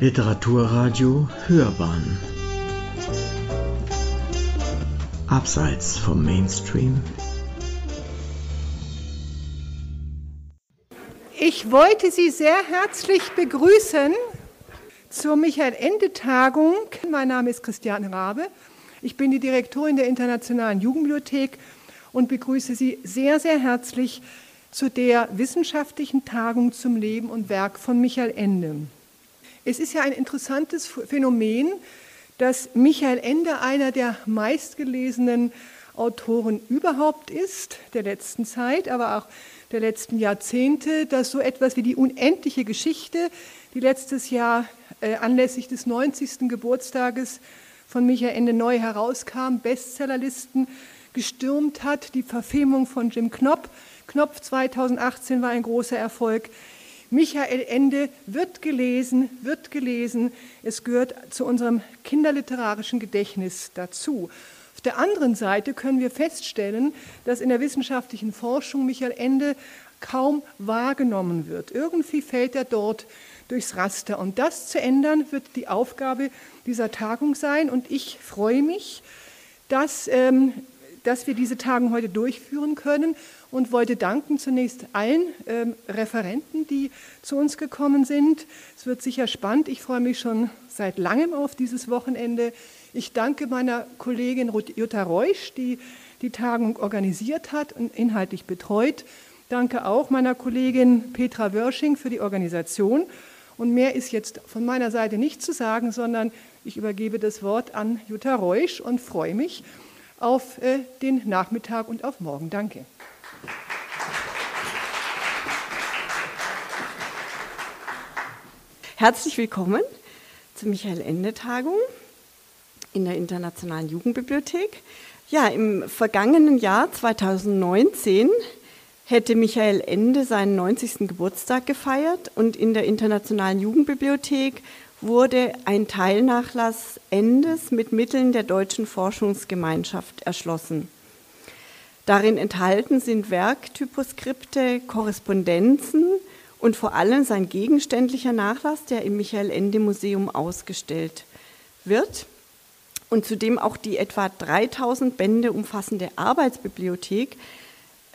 Literaturradio Hörbahn Abseits vom Mainstream Ich wollte Sie sehr herzlich begrüßen zur Michael-Ende-Tagung. Mein Name ist Christiane Rabe. Ich bin die Direktorin der Internationalen Jugendbibliothek und begrüße Sie sehr, sehr herzlich zu der wissenschaftlichen Tagung zum Leben und Werk von Michael Ende. Es ist ja ein interessantes Phänomen, dass Michael Ende einer der meistgelesenen Autoren überhaupt ist, der letzten Zeit, aber auch der letzten Jahrzehnte, dass so etwas wie die unendliche Geschichte, die letztes Jahr äh, anlässlich des 90. Geburtstages von Michael Ende neu herauskam, Bestsellerlisten gestürmt hat, die Verfilmung von Jim Knopf. Knopf 2018 war ein großer Erfolg. Michael Ende wird gelesen, wird gelesen. Es gehört zu unserem kinderliterarischen Gedächtnis dazu. Auf der anderen Seite können wir feststellen, dass in der wissenschaftlichen Forschung Michael Ende kaum wahrgenommen wird. Irgendwie fällt er dort durchs Raster. Und das zu ändern, wird die Aufgabe dieser Tagung sein. Und ich freue mich, dass, ähm, dass wir diese Tagung heute durchführen können und wollte danken zunächst allen ähm, Referenten, die zu uns gekommen sind. Es wird sicher spannend. Ich freue mich schon seit langem auf dieses Wochenende. Ich danke meiner Kollegin Jutta Reusch, die die Tagung organisiert hat und inhaltlich betreut. Danke auch meiner Kollegin Petra Wörsching für die Organisation. Und mehr ist jetzt von meiner Seite nicht zu sagen, sondern ich übergebe das Wort an Jutta Reusch und freue mich auf äh, den Nachmittag und auf morgen. Danke. Herzlich willkommen zur Michael-Ende-Tagung in der Internationalen Jugendbibliothek. Ja, im vergangenen Jahr 2019 hätte Michael Ende seinen 90. Geburtstag gefeiert und in der Internationalen Jugendbibliothek wurde ein Teilnachlass Endes mit Mitteln der Deutschen Forschungsgemeinschaft erschlossen. Darin enthalten sind Werktyposkripte, Korrespondenzen, und vor allem sein gegenständlicher Nachlass, der im Michael Ende Museum ausgestellt wird und zudem auch die etwa 3000 Bände umfassende Arbeitsbibliothek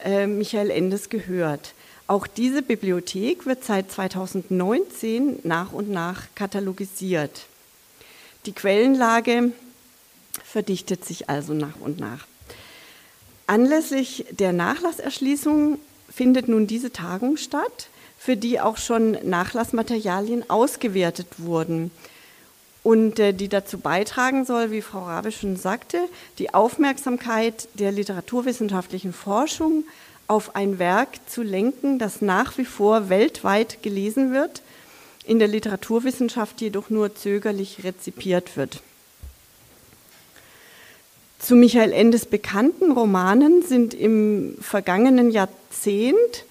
äh, Michael Endes gehört. Auch diese Bibliothek wird seit 2019 nach und nach katalogisiert. Die Quellenlage verdichtet sich also nach und nach. Anlässlich der Nachlasserschließung findet nun diese Tagung statt für die auch schon Nachlassmaterialien ausgewertet wurden und äh, die dazu beitragen soll, wie Frau Rabe schon sagte, die Aufmerksamkeit der literaturwissenschaftlichen Forschung auf ein Werk zu lenken, das nach wie vor weltweit gelesen wird, in der Literaturwissenschaft jedoch nur zögerlich rezipiert wird. Zu Michael Endes bekannten Romanen sind im vergangenen Jahrzehnt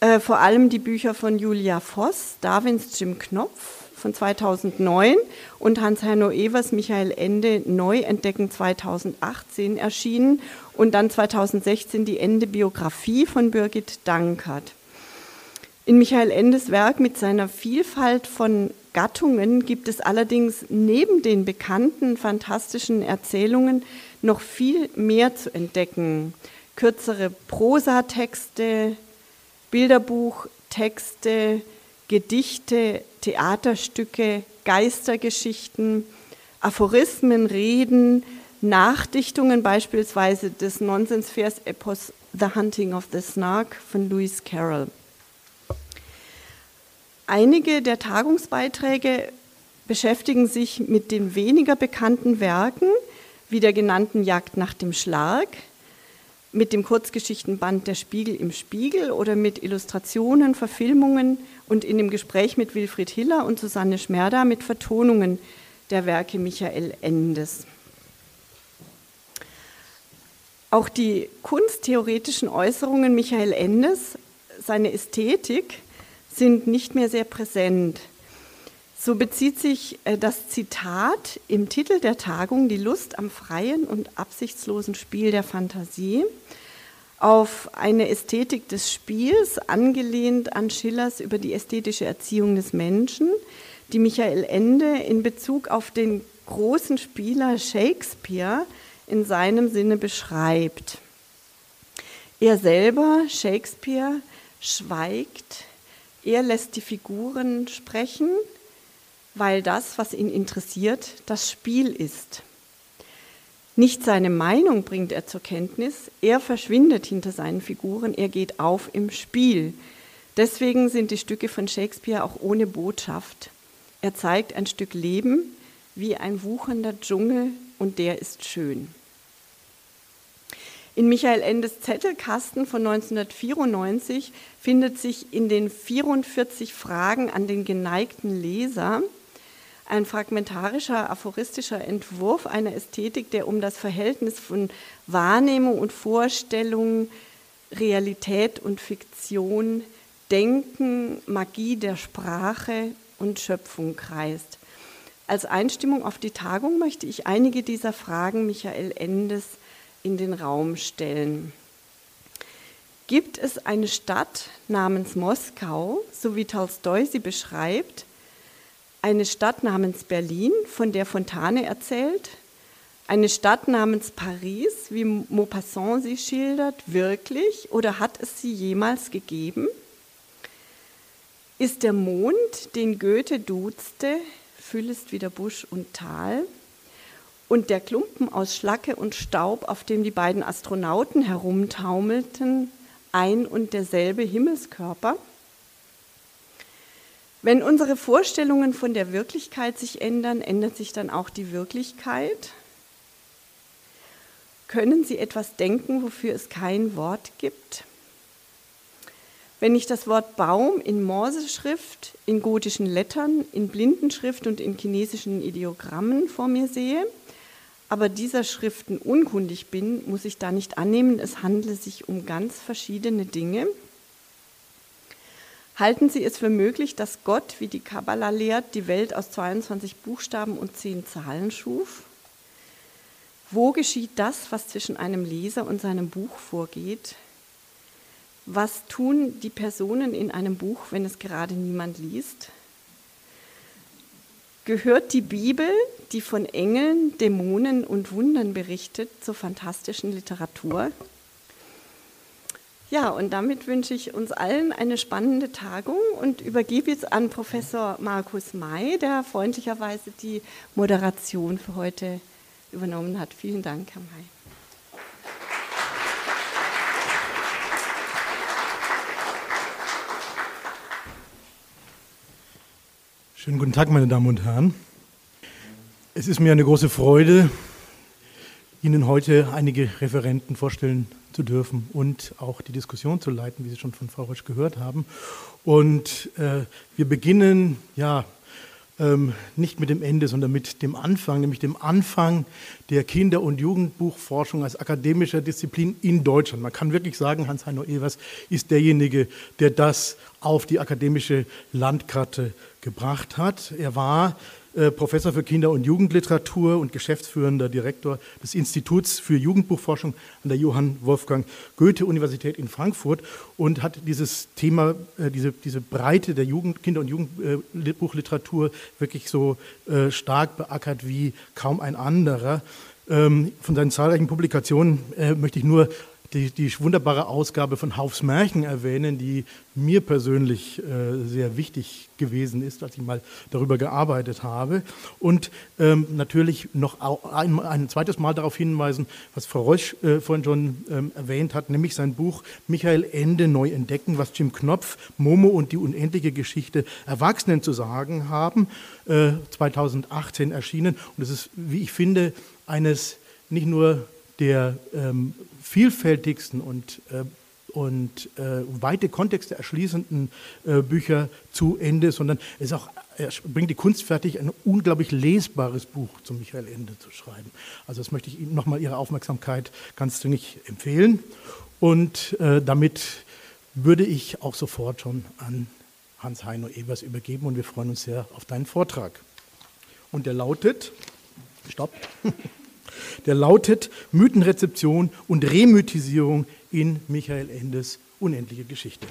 äh, vor allem die Bücher von Julia Voss, Darwins Jim Knopf von 2009 und Hans-Heino Evers Michael Ende Neuentdecken 2018 erschienen und dann 2016 die Ende-Biografie von Birgit Dankert. In Michael Endes Werk mit seiner Vielfalt von Gattungen gibt es allerdings neben den bekannten fantastischen Erzählungen noch viel mehr zu entdecken. Kürzere Prosatexte, Bilderbuch, Texte, Gedichte, Theaterstücke, Geistergeschichten, Aphorismen, Reden, Nachdichtungen beispielsweise des Nonsensvers-Epos The Hunting of the Snark von Lewis Carroll. Einige der Tagungsbeiträge beschäftigen sich mit den weniger bekannten Werken, wie der genannten Jagd nach dem Schlag, mit dem Kurzgeschichtenband Der Spiegel im Spiegel oder mit Illustrationen, Verfilmungen und in dem Gespräch mit Wilfried Hiller und Susanne Schmerda mit Vertonungen der Werke Michael Endes. Auch die kunsttheoretischen Äußerungen Michael Endes, seine Ästhetik, sind nicht mehr sehr präsent. So bezieht sich äh, das Zitat im Titel der Tagung Die Lust am freien und absichtslosen Spiel der Fantasie auf eine Ästhetik des Spiels, angelehnt an Schillers über die ästhetische Erziehung des Menschen, die Michael Ende in Bezug auf den großen Spieler Shakespeare in seinem Sinne beschreibt. Er selber, Shakespeare, schweigt, er lässt die Figuren sprechen, weil das, was ihn interessiert, das Spiel ist. Nicht seine Meinung bringt er zur Kenntnis, er verschwindet hinter seinen Figuren, er geht auf im Spiel. Deswegen sind die Stücke von Shakespeare auch ohne Botschaft. Er zeigt ein Stück Leben wie ein wuchernder Dschungel und der ist schön. In Michael Endes Zettelkasten von 1994 findet sich in den 44 Fragen an den geneigten Leser ein fragmentarischer, aphoristischer Entwurf einer Ästhetik, der um das Verhältnis von Wahrnehmung und Vorstellung, Realität und Fiktion, Denken, Magie der Sprache und Schöpfung kreist. Als Einstimmung auf die Tagung möchte ich einige dieser Fragen Michael Endes in den Raum stellen. Gibt es eine Stadt namens Moskau, so wie Tolstoi sie beschreibt, eine Stadt namens Berlin, von der Fontane erzählt, eine Stadt namens Paris, wie Maupassant sie schildert, wirklich oder hat es sie jemals gegeben? Ist der Mond, den Goethe duzte, füllest wieder Busch und Tal, und der Klumpen aus Schlacke und Staub, auf dem die beiden Astronauten herumtaumelten, ein und derselbe Himmelskörper? Wenn unsere Vorstellungen von der Wirklichkeit sich ändern, ändert sich dann auch die Wirklichkeit? Können Sie etwas denken, wofür es kein Wort gibt? Wenn ich das Wort Baum in Morseschrift, in gotischen Lettern, in Blindenschrift und in chinesischen Ideogrammen vor mir sehe, aber dieser Schriften unkundig bin, muss ich da nicht annehmen, es handle sich um ganz verschiedene Dinge. Halten Sie es für möglich, dass Gott, wie die Kabbala lehrt, die Welt aus 22 Buchstaben und 10 Zahlen schuf? Wo geschieht das, was zwischen einem Leser und seinem Buch vorgeht? Was tun die Personen in einem Buch, wenn es gerade niemand liest? Gehört die Bibel, die von Engeln, Dämonen und Wundern berichtet, zur fantastischen Literatur? Ja, und damit wünsche ich uns allen eine spannende Tagung und übergebe jetzt an Professor Markus May, der freundlicherweise die Moderation für heute übernommen hat. Vielen Dank, Herr May. Schönen guten Tag, meine Damen und Herren. Es ist mir eine große Freude, Ihnen heute einige Referenten vorstellen zu dürfen und auch die Diskussion zu leiten, wie Sie schon von Frau Rösch gehört haben. Und äh, wir beginnen ja ähm, nicht mit dem Ende, sondern mit dem Anfang, nämlich dem Anfang der Kinder- und Jugendbuchforschung als akademischer Disziplin in Deutschland. Man kann wirklich sagen, Hans-Heino Evers ist derjenige, der das auf die akademische Landkarte gebracht hat. Er war äh, Professor für Kinder- und Jugendliteratur und geschäftsführender Direktor des Instituts für Jugendbuchforschung an der Johann Wolfgang Goethe Universität in Frankfurt und hat dieses Thema, äh, diese, diese Breite der Jugend, Kinder- und Jugendbuchliteratur wirklich so äh, stark beackert wie kaum ein anderer. Ähm, von seinen zahlreichen Publikationen möchte ich nur die, die wunderbare Ausgabe von Haufs Märchen erwähnen, die mir persönlich äh, sehr wichtig gewesen ist, als ich mal darüber gearbeitet habe. Und ähm, natürlich noch ein, ein, zweites Mal darauf hinweisen, was Frau Reusch äh, vorhin schon ähm, erwähnt hat, nämlich sein Buch Michael Ende neu entdecken, was Jim Knopf, Momo und die unendliche Geschichte Erwachsenen zu sagen haben, äh, 2018 erschienen. Und es ist, wie ich finde, eines nicht nur der ähm, vielfältigsten und, äh, und äh, weite Kontexte erschließenden äh, Bücher zu Ende, sondern es auch, er bringt die Kunst fertig, ein unglaublich lesbares Buch zu Michael Ende zu schreiben. Also das möchte ich Ihnen nochmal Ihre Aufmerksamkeit ganz dringend empfehlen. Und äh, damit würde ich auch sofort schon an Hans-Heino Evers übergeben und wir freuen uns sehr auf deinen Vortrag. Und der lautet, stopp. Der lautet Mythenrezeption und Remythisierung in Michael Endes unendliche Geschichte.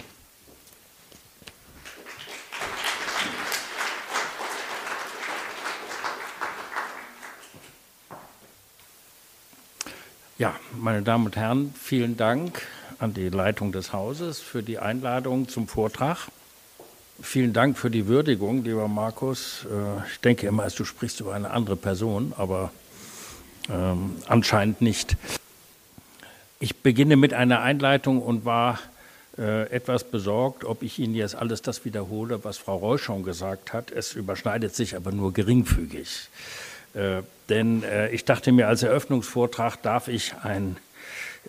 Ja, meine Damen und Herren, vielen Dank an die Leitung des Hauses für die Einladung zum Vortrag. Vielen Dank für die Würdigung, lieber Markus. Äh, ich denke immer, du sprichst über eine andere Person, aber ähm, anscheinend nicht. Ich beginne mit einer Einleitung und war äh, etwas besorgt, ob ich Ihnen jetzt alles das wiederhole, was Frau Reusch schon gesagt hat. Es überschneidet sich aber nur geringfügig. Äh, denn äh, ich dachte mir, als Eröffnungsvortrag darf ich einen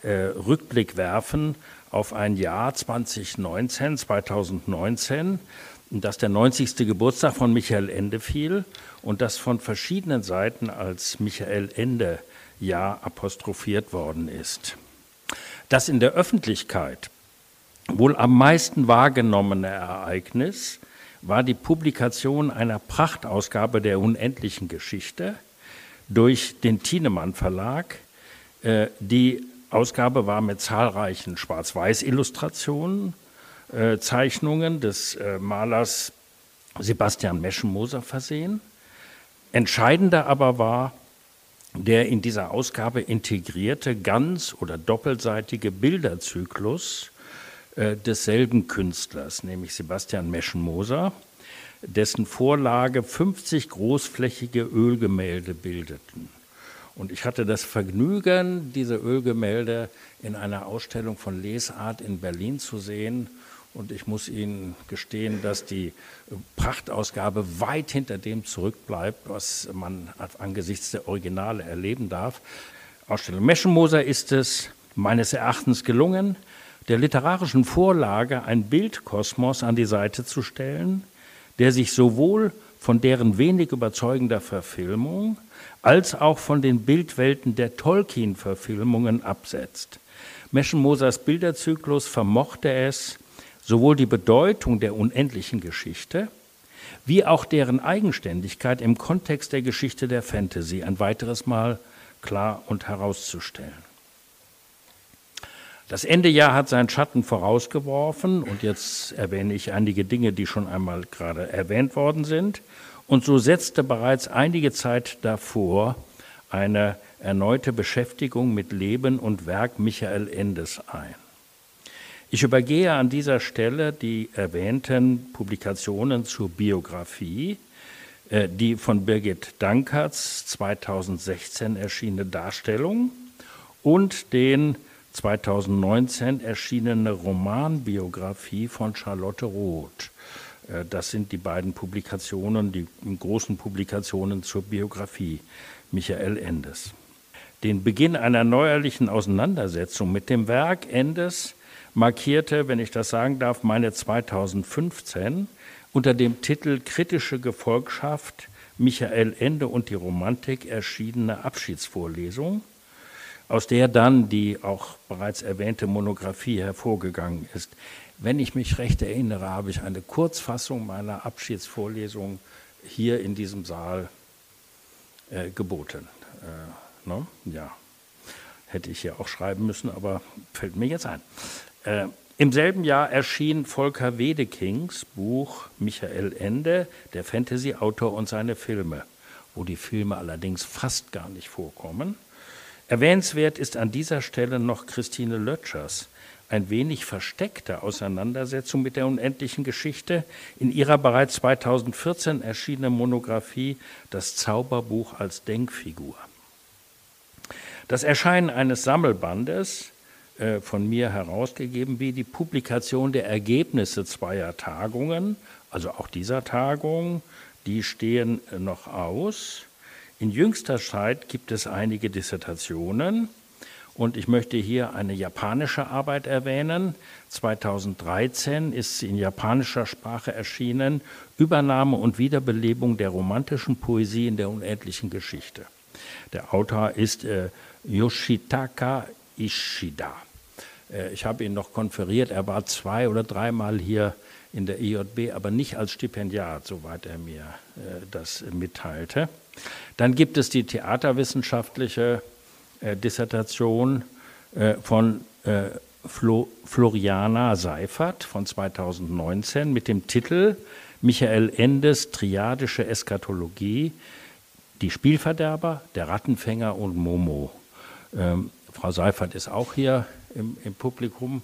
äh, Rückblick werfen auf ein Jahr 2019, 2019, dass der 90. Geburtstag von Michael Ende fiel und das von verschiedenen Seiten als Michael Ende Jahr apostrophiert worden ist. Das in der Öffentlichkeit wohl am meisten wahrgenommene Ereignis war die Publikation einer Prachtausgabe der unendlichen Geschichte durch den Thienemann Verlag. Äh, die Ausgabe war mit zahlreichen Schwarz-Weiß-Illustrationen, äh, Zeichnungen des äh, Malers Sebastian Meschenmoser versehen. Entscheidender aber war der in dieser Ausgabe integrierte ganz- oder doppelseitige Bilderzyklus äh, desselben Künstlers, nämlich Sebastian Meschenmoser, dessen Vorlage 50 großflächige Ölgemälde bildeten. Und ich hatte das Vergnügen, diese Ölgemälde in einer Ausstellung von Lesart in Berlin zu sehen. Und ich muss Ihnen gestehen, dass die Prachtausgabe weit hinter dem zurückbleibt, was man angesichts der Originale erleben darf. Ausstellung Meschenmoser ist es meines Erachtens gelungen, der literarischen Vorlage ein Bildkosmos an die Seite zu stellen, der sich sowohl von deren wenig überzeugender Verfilmung als auch von den Bildwelten der Tolkien-Verfilmungen absetzt. Meschenmosers Bilderzyklus vermochte es, sowohl die Bedeutung der unendlichen Geschichte wie auch deren Eigenständigkeit im Kontext der Geschichte der Fantasy ein weiteres Mal klar und herauszustellen. Das Endejahr hat seinen Schatten vorausgeworfen und jetzt erwähne ich einige Dinge, die schon einmal gerade erwähnt worden sind. Und so setzte bereits einige Zeit davor eine erneute Beschäftigung mit Leben und Werk Michael Endes ein. Ich übergehe an dieser Stelle die erwähnten Publikationen zur Biografie, äh, die von Birgit Dankerts 2016 erschienene Darstellung und den 2019 erschienene Romanbiografie von Charlotte Roth. Äh, das sind die beiden Publikationen, die großen Publikationen zur Biografie Michael Endes. Den Beginn einer neuerlichen Auseinandersetzung mit dem Werk Endes markierte, wenn ich das sagen darf, meine 2015 unter dem Titel Kritische Gefolgschaft Michael Ende und die Romantik erschienene Abschiedsvorlesung aus der dann die auch bereits erwähnte Monographie hervorgegangen ist. Wenn ich mich recht erinnere, habe ich eine Kurzfassung meiner Abschiedsvorlesung hier in diesem Saal äh, geboten. Äh, ne? Ja, hätte ich ja auch schreiben müssen, aber fällt mir jetzt ein. Äh, Im selben Jahr erschien Volker Wedekings Buch Michael Ende, der Fantasy-Autor und seine Filme, wo die Filme allerdings fast gar nicht vorkommen. Erwähnenswert ist an dieser Stelle noch Christine Lötschers ein wenig versteckte Auseinandersetzung mit der unendlichen Geschichte in ihrer bereits 2014 erschienenen Monographie Das Zauberbuch als Denkfigur. Das Erscheinen eines Sammelbandes, äh, von mir herausgegeben, wie die Publikation der Ergebnisse zweier Tagungen, also auch dieser Tagung, die stehen noch aus. In jüngster Zeit gibt es einige Dissertationen und ich möchte hier eine japanische Arbeit erwähnen. 2013 ist sie in japanischer Sprache erschienen, Übernahme und Wiederbelebung der romantischen Poesie in der unendlichen Geschichte. Der Autor ist äh, Yoshitaka Ishida. Äh, ich habe ihn noch konferiert, er war zwei oder dreimal hier in der IJB, aber nicht als Stipendiat, soweit er mir äh, das mitteilte. Dann gibt es die theaterwissenschaftliche äh, Dissertation von Flo, Floriana Seifert von 2019 mit dem Titel Michael Endes Triadische Eskatologie, die Spielverderber, der Rattenfänger und Momo. Ähm, Frau Seifert ist auch hier im, im Publikum.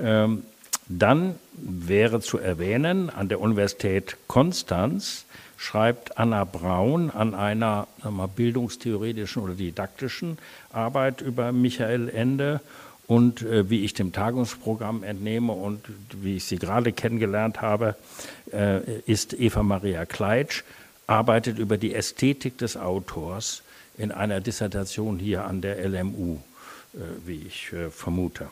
Ähm, dann wäre zu erwähnen, an der Universität Konstanz schreibt Anna Braun an einer mal, bildungstheoretischen oder didaktischen Arbeit über Michael Ende und äh, wie ich dem Tagungsprogramm entnehme und wie ich sie gerade kennengelernt habe, äh, ist Eva Maria Kleitsch, arbeitet über die Ästhetik des Autors in einer Dissertation hier an der LMU, wie ich äh, vermute.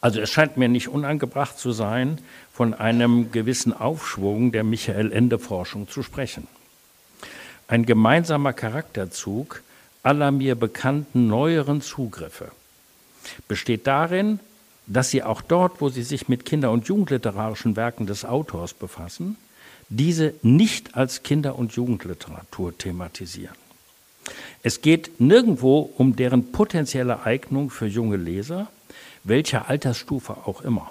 Also es scheint mir nicht unangebracht zu sein, von einem gewissen Aufschwung der Michael-Ende-Forschung zu sprechen. Ein gemeinsamer Charakterzug aller mir bekannten neueren Zugriffe besteht darin, dass sie auch dort, wo sie sich mit Kinder- und Jugendliterarischen Werken des Autors befassen, diese nicht als Kinder- und Jugendliteratur thematisieren. Es geht nirgendwo um deren potenzielle Eignung für junge Leser, welcher Altersstufe auch immer,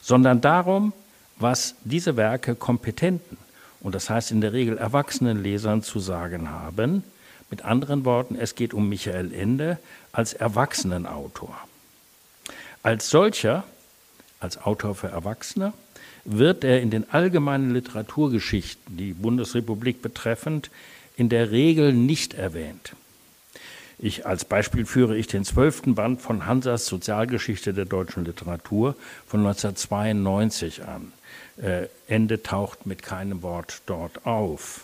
sondern darum, was diese Werke kompetenten und das heißt in der Regel erwachsenen Lesern zu sagen haben. Mit anderen Worten, es geht um Michael Ende als Erwachsenenautor. Als solcher, als Autor für Erwachsene, wird er in den allgemeinen Literaturgeschichten, die Bundesrepublik betreffend, in der Regel nicht erwähnt. Ich, als Beispiel führe ich den zwölften Band von Hansas Sozialgeschichte der deutschen Literatur von 1992 an. Äh, Ende taucht mit keinem Wort dort auf.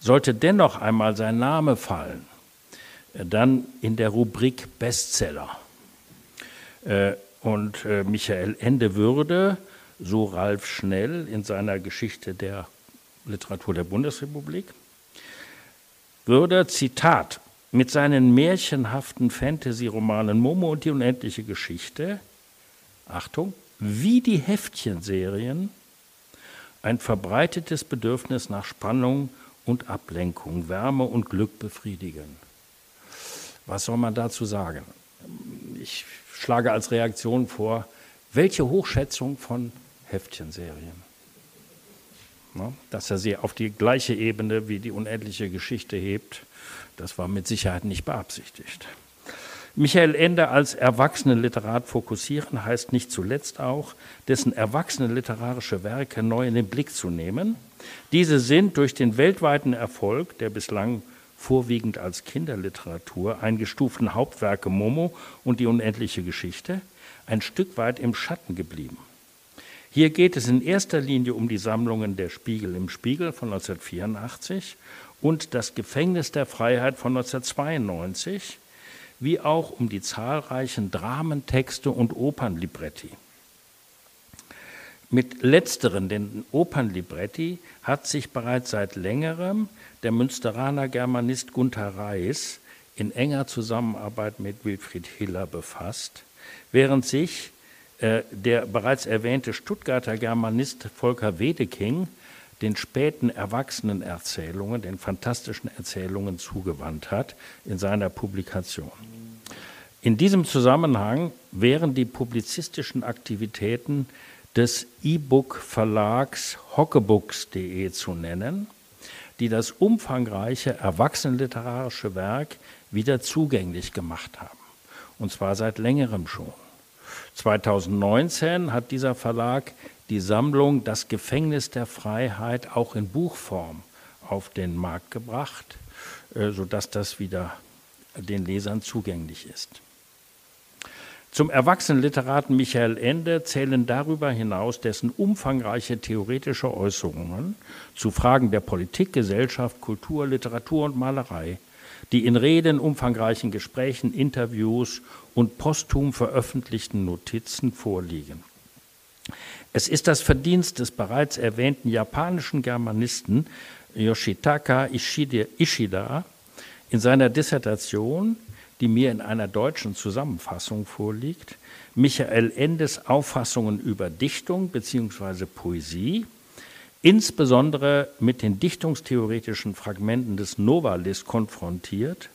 Sollte dennoch einmal sein Name fallen, äh, dann in der Rubrik Bestseller. Äh, und äh, Michael Ende würde, so Ralf Schnell in seiner Geschichte der Literatur der Bundesrepublik, würde, Zitat, mit seinen märchenhaften Fantasy-Romanen Momo und die unendliche Geschichte, Achtung, wie die Heftchenserien, ein verbreitetes Bedürfnis nach Spannung und Ablenkung, Wärme und Glück befriedigen. Was soll man dazu sagen? Ich schlage als Reaktion vor, welche Hochschätzung von Heftchenserien. Dass er sie auf die gleiche Ebene wie die unendliche Geschichte hebt, das war mit Sicherheit nicht beabsichtigt. Michael Ende als Erwachsenenliterat fokussieren heißt nicht zuletzt auch, dessen erwachsene literarische Werke neu in den Blick zu nehmen. Diese sind durch den weltweiten Erfolg der bislang vorwiegend als Kinderliteratur eingestuften Hauptwerke Momo und die unendliche Geschichte ein Stück weit im Schatten geblieben. Hier geht es in erster Linie um die Sammlungen Der Spiegel im Spiegel von 1984 und Das Gefängnis der Freiheit von 1992, wie auch um die zahlreichen Dramentexte und Opernlibretti. Mit letzteren, den Opernlibretti, hat sich bereits seit längerem der Münsteraner Germanist Gunther Reis in enger Zusammenarbeit mit Wilfried Hiller befasst, während sich der bereits erwähnte Stuttgarter Germanist Volker Wedeking den späten Erwachsenenerzählungen, den fantastischen Erzählungen zugewandt hat in seiner Publikation. In diesem Zusammenhang wären die publizistischen Aktivitäten des E-Book-Verlags hockebooks.de zu nennen, die das umfangreiche erwachsenenliterarische Werk wieder zugänglich gemacht haben. Und zwar seit längerem schon. 2019 hat dieser Verlag die Sammlung Das Gefängnis der Freiheit auch in Buchform auf den Markt gebracht, äh, sodass das wieder den Lesern zugänglich ist. Zum Erwachsenenliteraten Michael Ende zählen darüber hinaus dessen umfangreiche theoretische Äußerungen zu Fragen der Politik, Gesellschaft, Kultur, Literatur und Malerei, die in Reden, umfangreichen Gesprächen, Interviews und posthum veröffentlichten Notizen vorliegen. Es ist das Verdienst des bereits erwähnten japanischen Germanisten Yoshitaka Ishida in seiner Dissertation, die mir in einer deutschen Zusammenfassung vorliegt, Michael Endes Auffassungen über Dichtung bzw. Poesie, insbesondere mit den dichtungstheoretischen Fragmenten des Novalis konfrontiert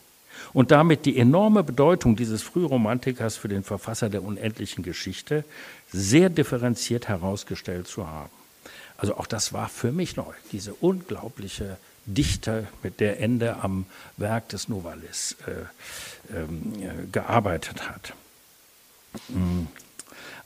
und damit die enorme Bedeutung dieses Frühromantikers für den Verfasser der unendlichen Geschichte sehr differenziert herausgestellt zu haben. Also auch das war für mich neu, diese unglaubliche Dichter, mit der Ende am Werk des Novalis äh, ähm, gearbeitet hat. Mm.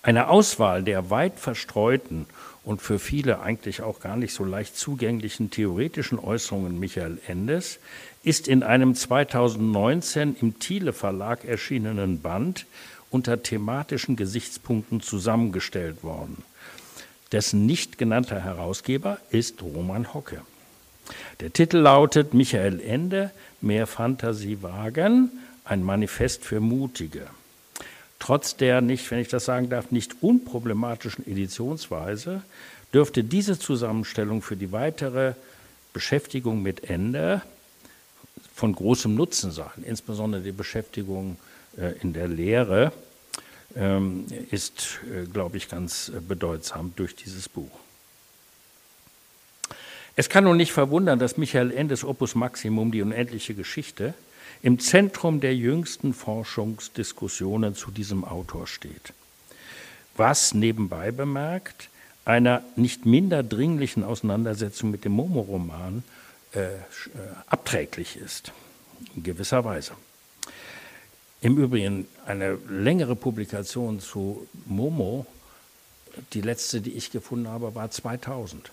Eine Auswahl der weit verstreuten und für viele eigentlich auch gar nicht so leicht zugänglichen theoretischen Äußerungen Michael Endes ist in einem 2019 im Thiele Verlag erschienenen Band unter thematischen Gesichtspunkten zusammengestellt worden. Dessen nicht genannter Herausgeber ist Roman Hocke. Der Titel lautet Michael Ende, mehr Fantasie wagen, ein Manifest für Mutige. Trotz der nicht, wenn ich das sagen darf, nicht unproblematischen Editionsweise dürfte diese Zusammenstellung für die weitere Beschäftigung mit Ende von großem Nutzen sein, insbesondere die Beschäftigung äh, in der Lehre ähm, ist, äh, glaube ich, ganz äh, bedeutsam durch dieses Buch. Es kann nun nicht verwundern, dass Michael Endes Opus Maximum, die unendliche Geschichte, im Zentrum der jüngsten Forschungsdiskussionen zu diesem Autor steht. Was nebenbei bemerkt einer nicht minder dringlichen Auseinandersetzung mit dem Momo-Roman äh, äh abträglich ist, in gewisser Weise. Im Übrigen eine längere Publikation zu Momo, die letzte, die ich gefunden habe, war 2000.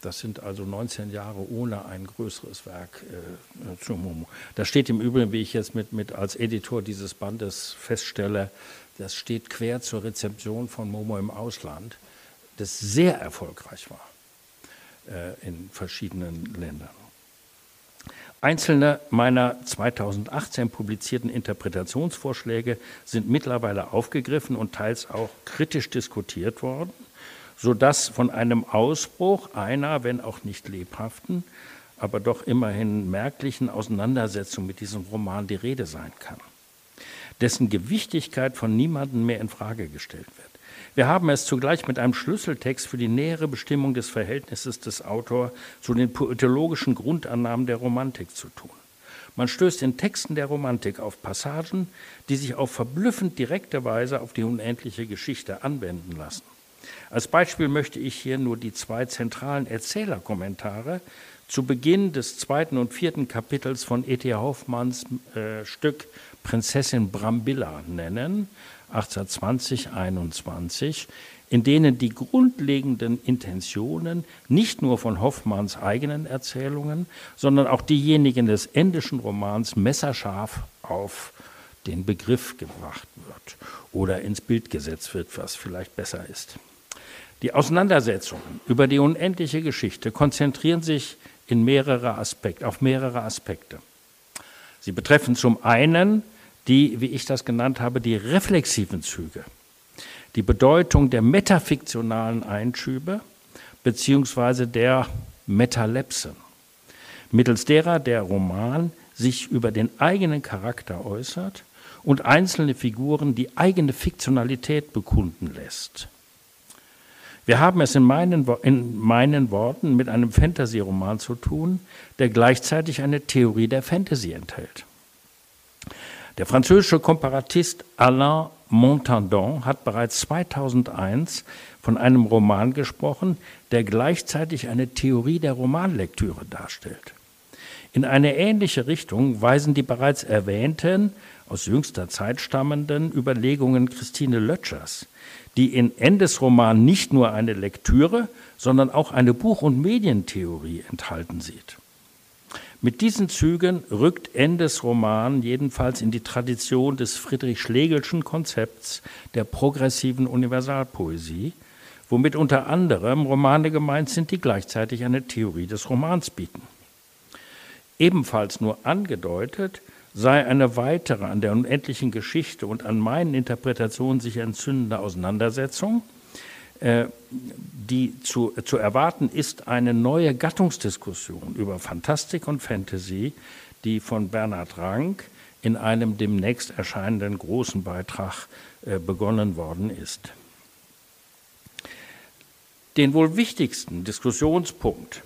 Das sind also 19 Jahre ohne ein größeres Werk äh, zu Momo. Das steht im Übrigen, wie ich jetzt mit, mit als Editor dieses Bandes feststelle, das steht quer zur Rezeption von Momo im Ausland, das sehr erfolgreich war äh, in verschiedenen Ländern. Einzelne meiner 2018 publizierten Interpretationsvorschläge sind mittlerweile aufgegriffen und teils auch kritisch diskutiert worden, sodass von einem Ausbruch einer, wenn auch nicht lebhaften, aber doch immerhin merklichen Auseinandersetzung mit diesem Roman die Rede sein kann, dessen Gewichtigkeit von niemandem mehr in Frage gestellt wird. Wir haben es zugleich mit einem Schlüsseltext für die nähere Bestimmung des Verhältnisses des Autors zu den poetologischen Grundannahmen der Romantik zu tun. Man stößt in Texten der Romantik auf Passagen, die sich auf verblüffend direkte Weise auf die unendliche Geschichte anwenden lassen. Als Beispiel möchte ich hier nur die zwei zentralen Erzählerkommentare zu Beginn des zweiten und vierten Kapitels von E.T. Hoffmanns äh, Stück Prinzessin Brambilla nennen, 1820, 21, in denen die grundlegenden Intentionen nicht nur von Hoffmanns eigenen Erzählungen, sondern auch diejenigen des endischen Romans messerscharf auf den Begriff gebracht wird oder ins Bild gesetzt wird, was vielleicht besser ist. Die Auseinandersetzungen über die unendliche Geschichte konzentrieren sich in mehrere Aspekte, auf mehrere Aspekte. Sie betreffen zum einen die, wie ich das genannt habe, die reflexiven Züge, die Bedeutung der metafiktionalen Einschübe beziehungsweise der Metalepse, mittels derer der Roman sich über den eigenen Charakter äußert und einzelne Figuren die eigene Fiktionalität bekunden lässt. Wir haben es in meinen, in meinen Worten mit einem Fantasy-Roman zu tun, der gleichzeitig eine Theorie der Fantasy enthält. Der französische Komparatist Alain Montandon hat bereits 2001 von einem Roman gesprochen, der gleichzeitig eine Theorie der Romanlektüre darstellt. In eine ähnliche Richtung weisen die bereits erwähnten, aus jüngster Zeit stammenden Überlegungen Christine Lötschers, die in Endes Roman nicht nur eine Lektüre, sondern auch eine Buch- und Medientheorie enthalten sieht. Mit diesen Zügen rückt Endes Roman jedenfalls in die Tradition des Friedrich Schlegelschen Konzepts der progressiven Universalpoesie, womit unter anderem Romane gemeint sind, die gleichzeitig eine Theorie des Romans bieten. Ebenfalls nur angedeutet sei eine weitere an der unendlichen Geschichte und an meinen Interpretationen sich entzündende Auseinandersetzung – äh, die zu, zu erwarten ist eine neue Gattungsdiskussion über Fantastik und Fantasy, die von Bernhard Rank in einem demnächst erscheinenden großen Beitrag äh, begonnen worden ist. Den wohl wichtigsten Diskussionspunkt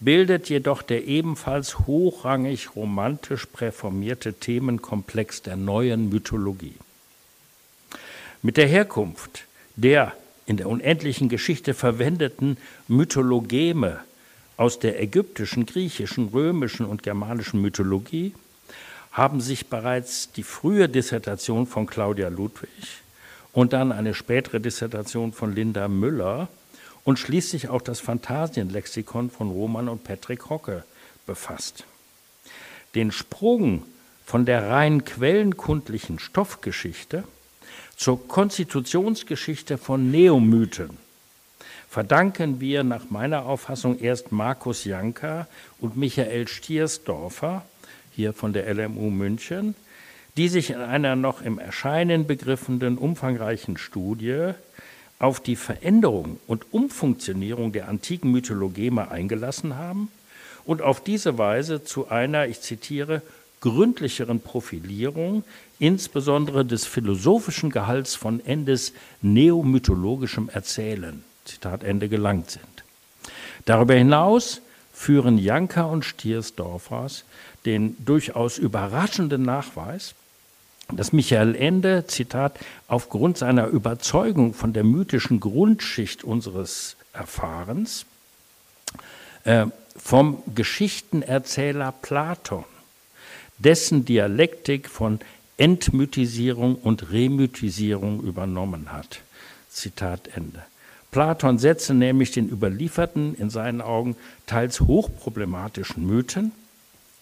bildet jedoch der ebenfalls hochrangig romantisch präformierte Themenkomplex der neuen Mythologie. Mit der Herkunft der in der unendlichen Geschichte verwendeten Mythologeme aus der ägyptischen, griechischen, römischen und germanischen Mythologie haben sich bereits die frühe Dissertation von Claudia Ludwig und dann eine spätere Dissertation von Linda Müller und schließlich auch das Phantasienlexikon von Roman und Patrick Hocke befasst. Den Sprung von der rein quellenkundlichen Stoffgeschichte zur Konstitutionsgeschichte von Neomythen verdanken wir nach meiner Auffassung erst Markus Janka und Michael Stiersdorfer, hier von der LMU München, die sich in einer noch im Erscheinen begriffenen umfangreichen Studie auf die Veränderung und Umfunktionierung der antiken Mythologeme eingelassen haben und auf diese Weise zu einer, ich zitiere, gründlicheren Profilierung, insbesondere des philosophischen Gehalts von Endes neomythologischem Erzählen, Zitat Ende, gelangt sind. Darüber hinaus führen Janka und Stiersdorfers den durchaus überraschenden Nachweis, dass Michael Ende, Zitat, aufgrund seiner Überzeugung von der mythischen Grundschicht unseres Erfahrens äh, vom Geschichtenerzähler Platon, dessen Dialektik von Entmythisierung und Remythisierung übernommen hat. Zitat Ende. Platon setze nämlich den überlieferten, in seinen Augen teils hochproblematischen Mythen,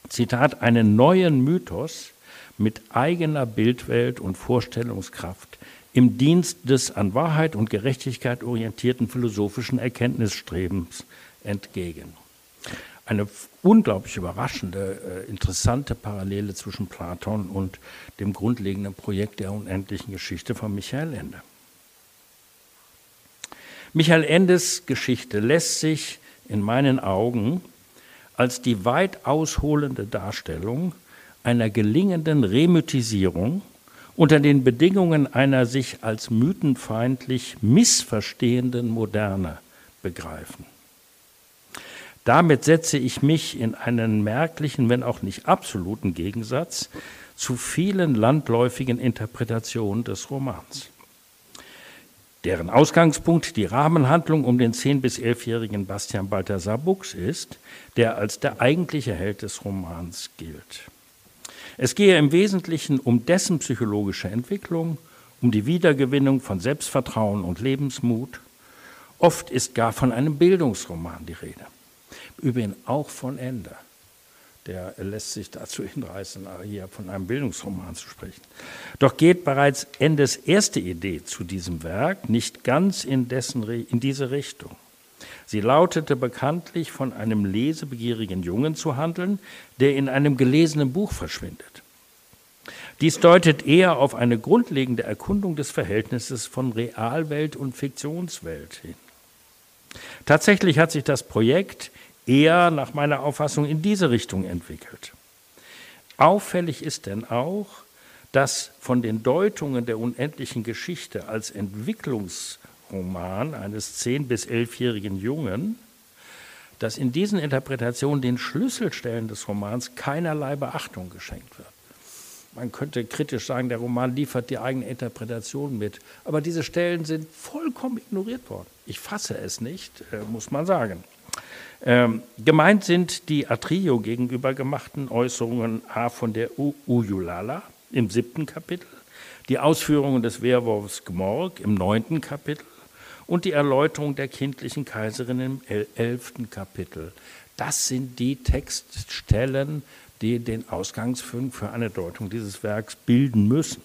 Zitat, einen neuen Mythos mit eigener Bildwelt und Vorstellungskraft im Dienst des an Wahrheit und Gerechtigkeit orientierten philosophischen Erkenntnisstrebens entgegen. Eine unglaublich überraschende, äh, interessante Parallele zwischen Platon und dem grundlegenden Projekt der unendlichen Geschichte von Michael Ende. Michael Endes Geschichte lässt sich in meinen Augen als die weit ausholende Darstellung einer gelingenden Remythisierung unter den Bedingungen einer sich als mythenfeindlich missverstehenden Moderne begreifen. Damit setze ich mich in einen merklichen, wenn auch nicht absoluten Gegensatz zu vielen landläufigen Interpretationen des Romans deren Ausgangspunkt die Rahmenhandlung um den 10- bis 11-jährigen Bastian Balthasar Buchs ist, der als der eigentliche Held des Romans gilt. Es gehe im Wesentlichen um dessen psychologische Entwicklung, um die Wiedergewinnung von Selbstvertrauen und Lebensmut. Oft ist gar von einem Bildungsroman die Rede. Übrigens auch von Ende der lässt sich dazu hinreißen, hier von einem Bildungsroman zu sprechen. Doch geht bereits Endes erste Idee zu diesem Werk nicht ganz in, dessen, in diese Richtung. Sie lautete bekanntlich, von einem lesebegierigen Jungen zu handeln, der in einem gelesenen Buch verschwindet. Dies deutet eher auf eine grundlegende Erkundung des Verhältnisses von Realwelt und Fiktionswelt hin. Tatsächlich hat sich das Projekt eher nach meiner Auffassung in diese Richtung entwickelt. Auffällig ist denn auch, dass von den Deutungen der unendlichen Geschichte als Entwicklungsroman eines zehn- bis elfjährigen Jungen, dass in diesen Interpretationen den Schlüsselstellen des Romans keinerlei Beachtung geschenkt wird. Man könnte kritisch sagen, der Roman liefert die eigene Interpretation mit, aber diese Stellen sind vollkommen ignoriert worden. Ich fasse es nicht, äh, muss man sagen. Ähm, gemeint sind die Atrio gegenüber gemachten Äußerungen A von der U Ujulala im siebten Kapitel, die Ausführungen des Werwolfs Gmorg im neunten Kapitel und die Erläuterung der kindlichen Kaiserin im elften Kapitel. Das sind die Textstellen, die den Ausgangspunkt für eine Deutung dieses Werks bilden müssen.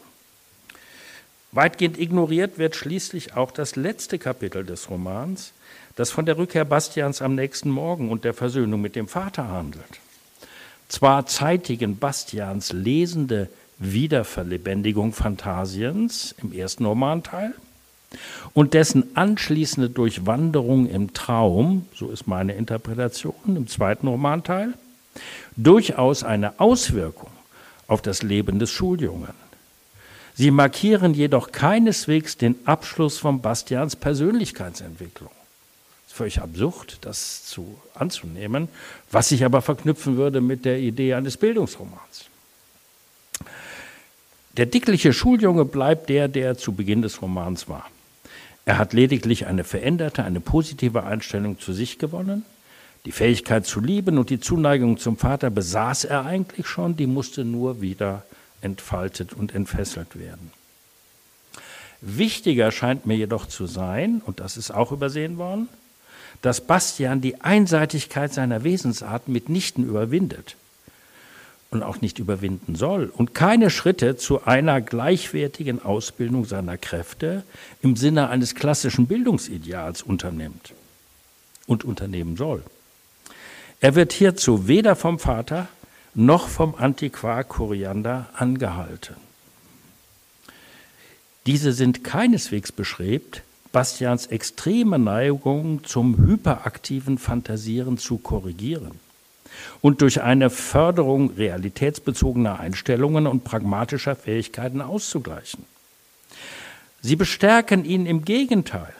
Weitgehend ignoriert wird schließlich auch das letzte Kapitel des Romans, das von der Rückkehr Bastians am nächsten Morgen und der Versöhnung mit dem Vater handelt. Zwar zeitigen Bastians lesende Wiederverlebendigung Phantasiens im ersten Romanteil und dessen anschließende Durchwanderung im Traum, so ist meine Interpretation im zweiten Romanteil, durchaus eine Auswirkung auf das Leben des Schuljungen. Sie markieren jedoch keineswegs den Abschluss von Bastians Persönlichkeitsentwicklung völlig absurd, das zu, anzunehmen, was sich aber verknüpfen würde mit der Idee eines Bildungsromans. Der dickliche Schuljunge bleibt der, der zu Beginn des Romans war. Er hat lediglich eine veränderte, eine positive Einstellung zu sich gewonnen. Die Fähigkeit zu lieben und die Zuneigung zum Vater besaß er eigentlich schon, die musste nur wieder entfaltet und entfesselt werden. Wichtiger scheint mir jedoch zu sein, und das ist auch übersehen worden, dass Bastian die Einseitigkeit seiner Wesensart mitnichten überwindet und auch nicht überwinden soll und keine Schritte zu einer gleichwertigen Ausbildung seiner Kräfte im Sinne eines klassischen Bildungsideals unternimmt und unternehmen soll. Er wird hierzu weder vom Vater noch vom Antiquar Koriander angehalten. Diese sind keineswegs beschrebt, Bastians extreme Neigung zum hyperaktiven Fantasieren zu korrigieren und durch eine Förderung realitätsbezogener Einstellungen und pragmatischer Fähigkeiten auszugleichen. Sie bestärken ihn im Gegenteil,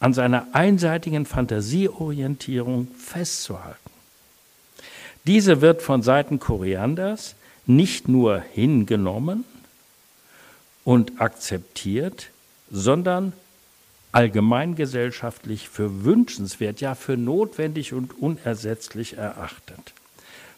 an seiner einseitigen Fantasieorientierung festzuhalten. Diese wird von Seiten Korianders nicht nur hingenommen und akzeptiert, sondern allgemeingesellschaftlich für wünschenswert, ja für notwendig und unersetzlich erachtet.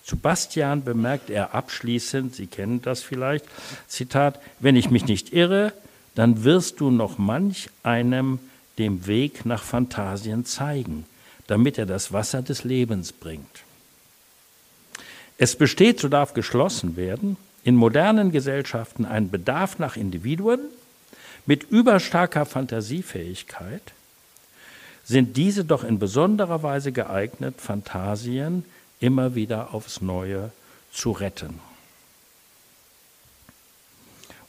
Zu Bastian bemerkt er abschließend, Sie kennen das vielleicht, Zitat, wenn ich mich nicht irre, dann wirst du noch manch einem dem Weg nach Phantasien zeigen, damit er das Wasser des Lebens bringt. Es besteht, so darf geschlossen werden, in modernen Gesellschaften ein Bedarf nach Individuen, mit überstarker Fantasiefähigkeit sind diese doch in besonderer Weise geeignet, Phantasien immer wieder aufs Neue zu retten.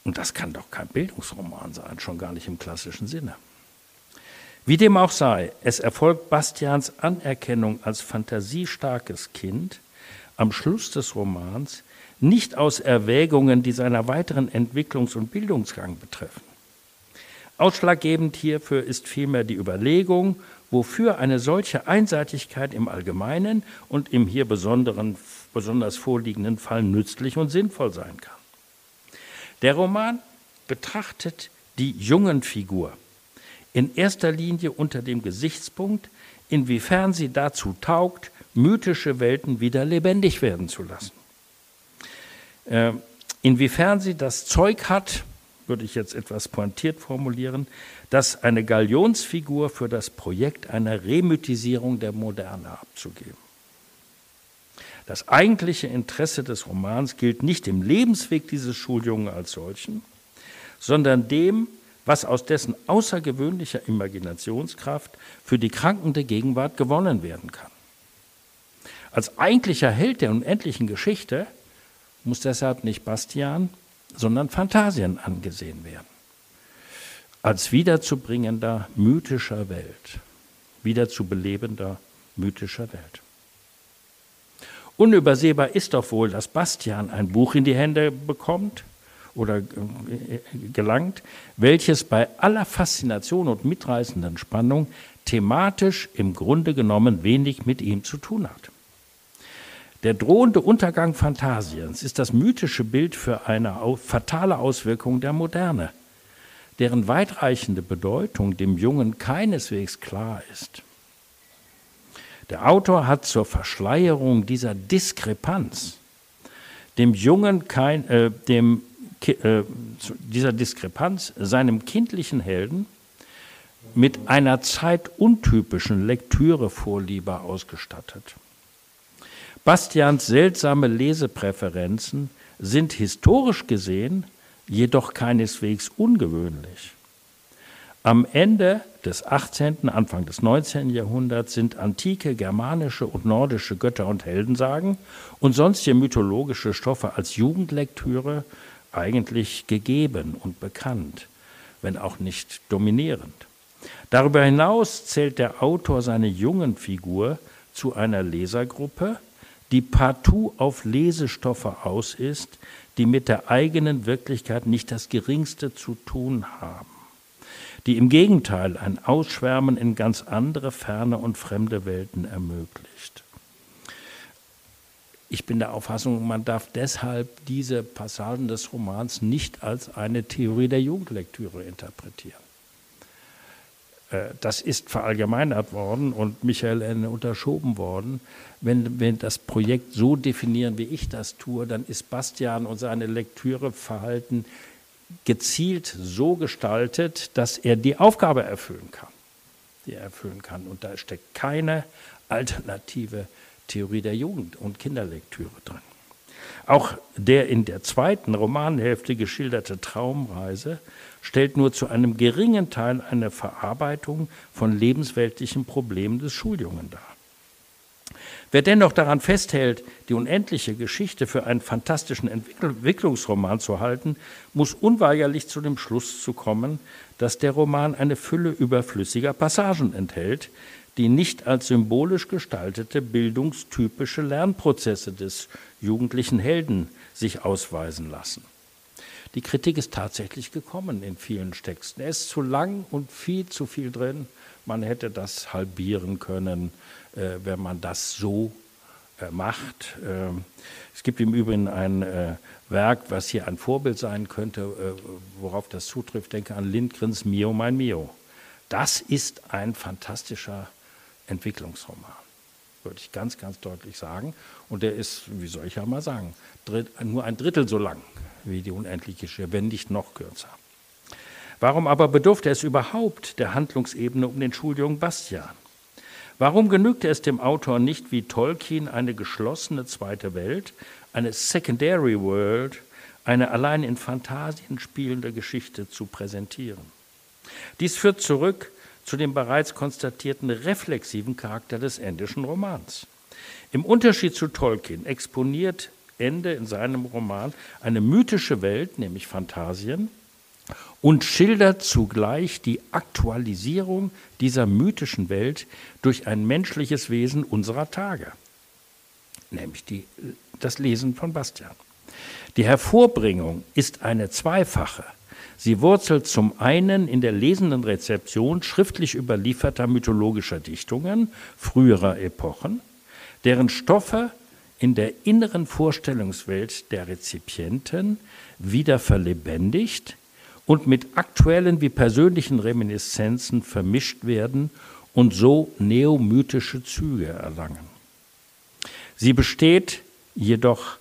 Und das kann doch kein Bildungsroman sein, schon gar nicht im klassischen Sinne. Wie dem auch sei, es erfolgt Bastians Anerkennung als fantasiestarkes Kind am Schluss des Romans nicht aus Erwägungen, die seiner weiteren Entwicklungs- und Bildungsgang betreffen. Ausschlaggebend hierfür ist vielmehr die Überlegung, wofür eine solche Einseitigkeit im Allgemeinen und im hier besonderen, besonders vorliegenden Fall nützlich und sinnvoll sein kann. Der Roman betrachtet die jungen Figur in erster Linie unter dem Gesichtspunkt, inwiefern sie dazu taugt, mythische Welten wieder lebendig werden zu lassen. Äh, inwiefern sie das Zeug hat, würde ich jetzt etwas pointiert formulieren, dass eine Galionsfigur für das Projekt einer Remythisierung der Moderne abzugeben. Das eigentliche Interesse des Romans gilt nicht dem Lebensweg dieses Schuljungen als solchen, sondern dem, was aus dessen außergewöhnlicher Imaginationskraft für die krankende Gegenwart gewonnen werden kann. Als eigentlicher Held der unendlichen Geschichte muss deshalb nicht Bastian, sondern Phantasien angesehen werden. Als wiederzubringender mythischer Welt, wiederzubelebender mythischer Welt. Unübersehbar ist doch wohl, dass Bastian ein Buch in die Hände bekommt oder äh, gelangt, welches bei aller Faszination und mitreißenden Spannung thematisch im Grunde genommen wenig mit ihm zu tun hat. Der drohende Untergang Phantasiens ist das mythische Bild für eine fatale Auswirkung der Moderne, deren weitreichende Bedeutung dem Jungen keineswegs klar ist. Der Autor hat zur Verschleierung dieser Diskrepanz dem Jungen kein, äh, dem, äh, dieser Diskrepanz seinem kindlichen Helden mit einer zeituntypischen Lektürevorliebe ausgestattet. Bastians seltsame Lesepräferenzen sind historisch gesehen jedoch keineswegs ungewöhnlich. Am Ende des 18., Anfang des 19. Jahrhunderts sind antike germanische und nordische Götter- und Heldensagen und sonstige mythologische Stoffe als Jugendlektüre eigentlich gegeben und bekannt, wenn auch nicht dominierend. Darüber hinaus zählt der Autor seine jungen Figur zu einer Lesergruppe, die partout auf Lesestoffe aus ist, die mit der eigenen Wirklichkeit nicht das geringste zu tun haben, die im Gegenteil ein Ausschwärmen in ganz andere, ferne und fremde Welten ermöglicht. Ich bin der Auffassung, man darf deshalb diese Passagen des Romans nicht als eine Theorie der Jugendlektüre interpretieren. Äh, das ist verallgemeinert worden und Michael Ende unterschoben worden. Wenn wir das Projekt so definieren, wie ich das tue, dann ist Bastian und seine Lektüreverhalten gezielt so gestaltet, dass er die Aufgabe erfüllen kann, die er erfüllen kann. Und da steckt keine alternative Theorie der Jugend- und Kinderlektüre drin. Auch der in der zweiten Romanhälfte geschilderte Traumreise stellt nur zu einem geringen Teil eine Verarbeitung von lebensweltlichen Problemen des Schuljungen dar. Wer dennoch daran festhält, die unendliche Geschichte für einen fantastischen Entwicklungsroman zu halten, muss unweigerlich zu dem Schluss zu kommen, dass der Roman eine Fülle überflüssiger Passagen enthält, die nicht als symbolisch gestaltete bildungstypische Lernprozesse des jugendlichen Helden sich ausweisen lassen. Die Kritik ist tatsächlich gekommen in vielen Texten. Er ist zu lang und viel zu viel drin. Man hätte das halbieren können, äh, wenn man das so äh, macht. Ähm, es gibt im Übrigen ein äh, Werk, was hier ein Vorbild sein könnte, äh, worauf das zutrifft. Denke an Lindgrens Mio, mein Mio. Das ist ein fantastischer Entwicklungsroman, würde ich ganz, ganz deutlich sagen. Und der ist, wie soll ich ja mal sagen, nur ein Drittel so lang wie die unendliche Schir, wenn nicht noch kürzer. Warum aber bedurfte es überhaupt der Handlungsebene um den Schuljungen Bastian? Warum genügte es dem Autor nicht wie Tolkien eine geschlossene zweite Welt, eine Secondary World, eine allein in Phantasien spielende Geschichte zu präsentieren? Dies führt zurück zu dem bereits konstatierten reflexiven Charakter des endischen Romans. Im Unterschied zu Tolkien exponiert Ende in seinem Roman eine mythische Welt, nämlich Phantasien, und schildert zugleich die Aktualisierung dieser mythischen Welt durch ein menschliches Wesen unserer Tage, nämlich die, das Lesen von Bastian. Die Hervorbringung ist eine zweifache. Sie wurzelt zum einen in der lesenden Rezeption schriftlich überlieferter mythologischer Dichtungen früherer Epochen, deren Stoffe in der inneren Vorstellungswelt der Rezipienten wieder verlebendigt und mit aktuellen wie persönlichen Reminiszenzen vermischt werden und so neomythische Züge erlangen. Sie besteht jedoch,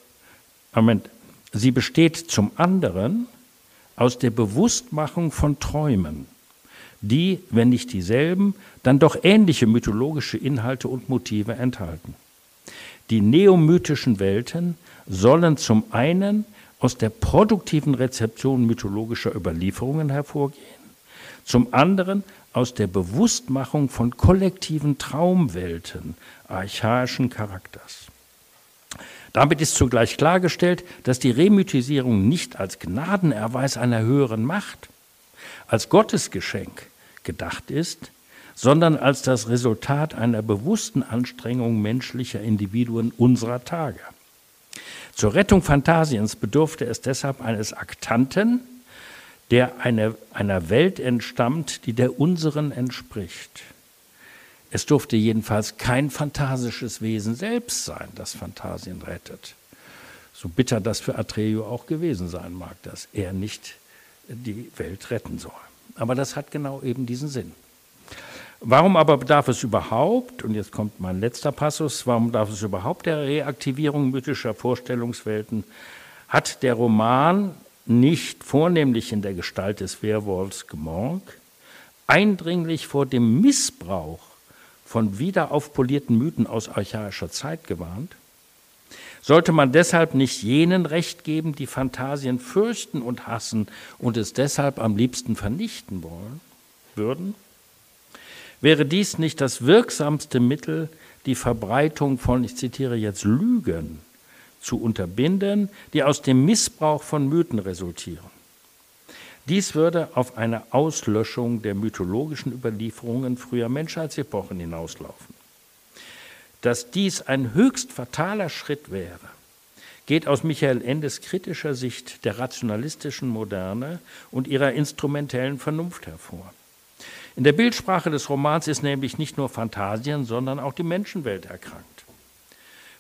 Moment, sie besteht zum anderen aus der Bewusstmachung von Träumen, die, wenn nicht dieselben, dann doch ähnliche mythologische Inhalte und Motive enthalten. Die neomythischen Welten sollen zum einen aus der produktiven Rezeption mythologischer Überlieferungen hervorgehen, zum anderen aus der Bewusstmachung von kollektiven Traumwelten archaischen Charakters. Damit ist zugleich klargestellt, dass die Remythisierung nicht als Gnadenerweis einer höheren Macht, als Gottesgeschenk gedacht ist, sondern als das Resultat einer bewussten Anstrengung menschlicher Individuen unserer Tage. Zur Rettung Phantasiens bedurfte es deshalb eines Aktanten, der eine, einer Welt entstammt, die der unseren entspricht. Es durfte jedenfalls kein phantasisches Wesen selbst sein, das Phantasien rettet. So bitter das für Atreo auch gewesen sein mag, dass er nicht die Welt retten soll. Aber das hat genau eben diesen Sinn. Warum aber bedarf es überhaupt, und jetzt kommt mein letzter Passus, warum bedarf es überhaupt der Reaktivierung mythischer Vorstellungswelten? Hat der Roman nicht vornehmlich in der Gestalt des Werwolfs Gemonk eindringlich vor dem Missbrauch von wiederaufpolierten Mythen aus archaischer Zeit gewarnt? Sollte man deshalb nicht jenen Recht geben, die Phantasien fürchten und hassen und es deshalb am liebsten vernichten wollen, würden? Wäre dies nicht das wirksamste Mittel, die Verbreitung von, ich zitiere jetzt, Lügen zu unterbinden, die aus dem Missbrauch von Mythen resultieren? Dies würde auf eine Auslöschung der mythologischen Überlieferungen früher Menschheitsepochen hinauslaufen. Dass dies ein höchst fataler Schritt wäre, geht aus Michael Endes kritischer Sicht der rationalistischen Moderne und ihrer instrumentellen Vernunft hervor. In der Bildsprache des Romans ist nämlich nicht nur Phantasien, sondern auch die Menschenwelt erkrankt.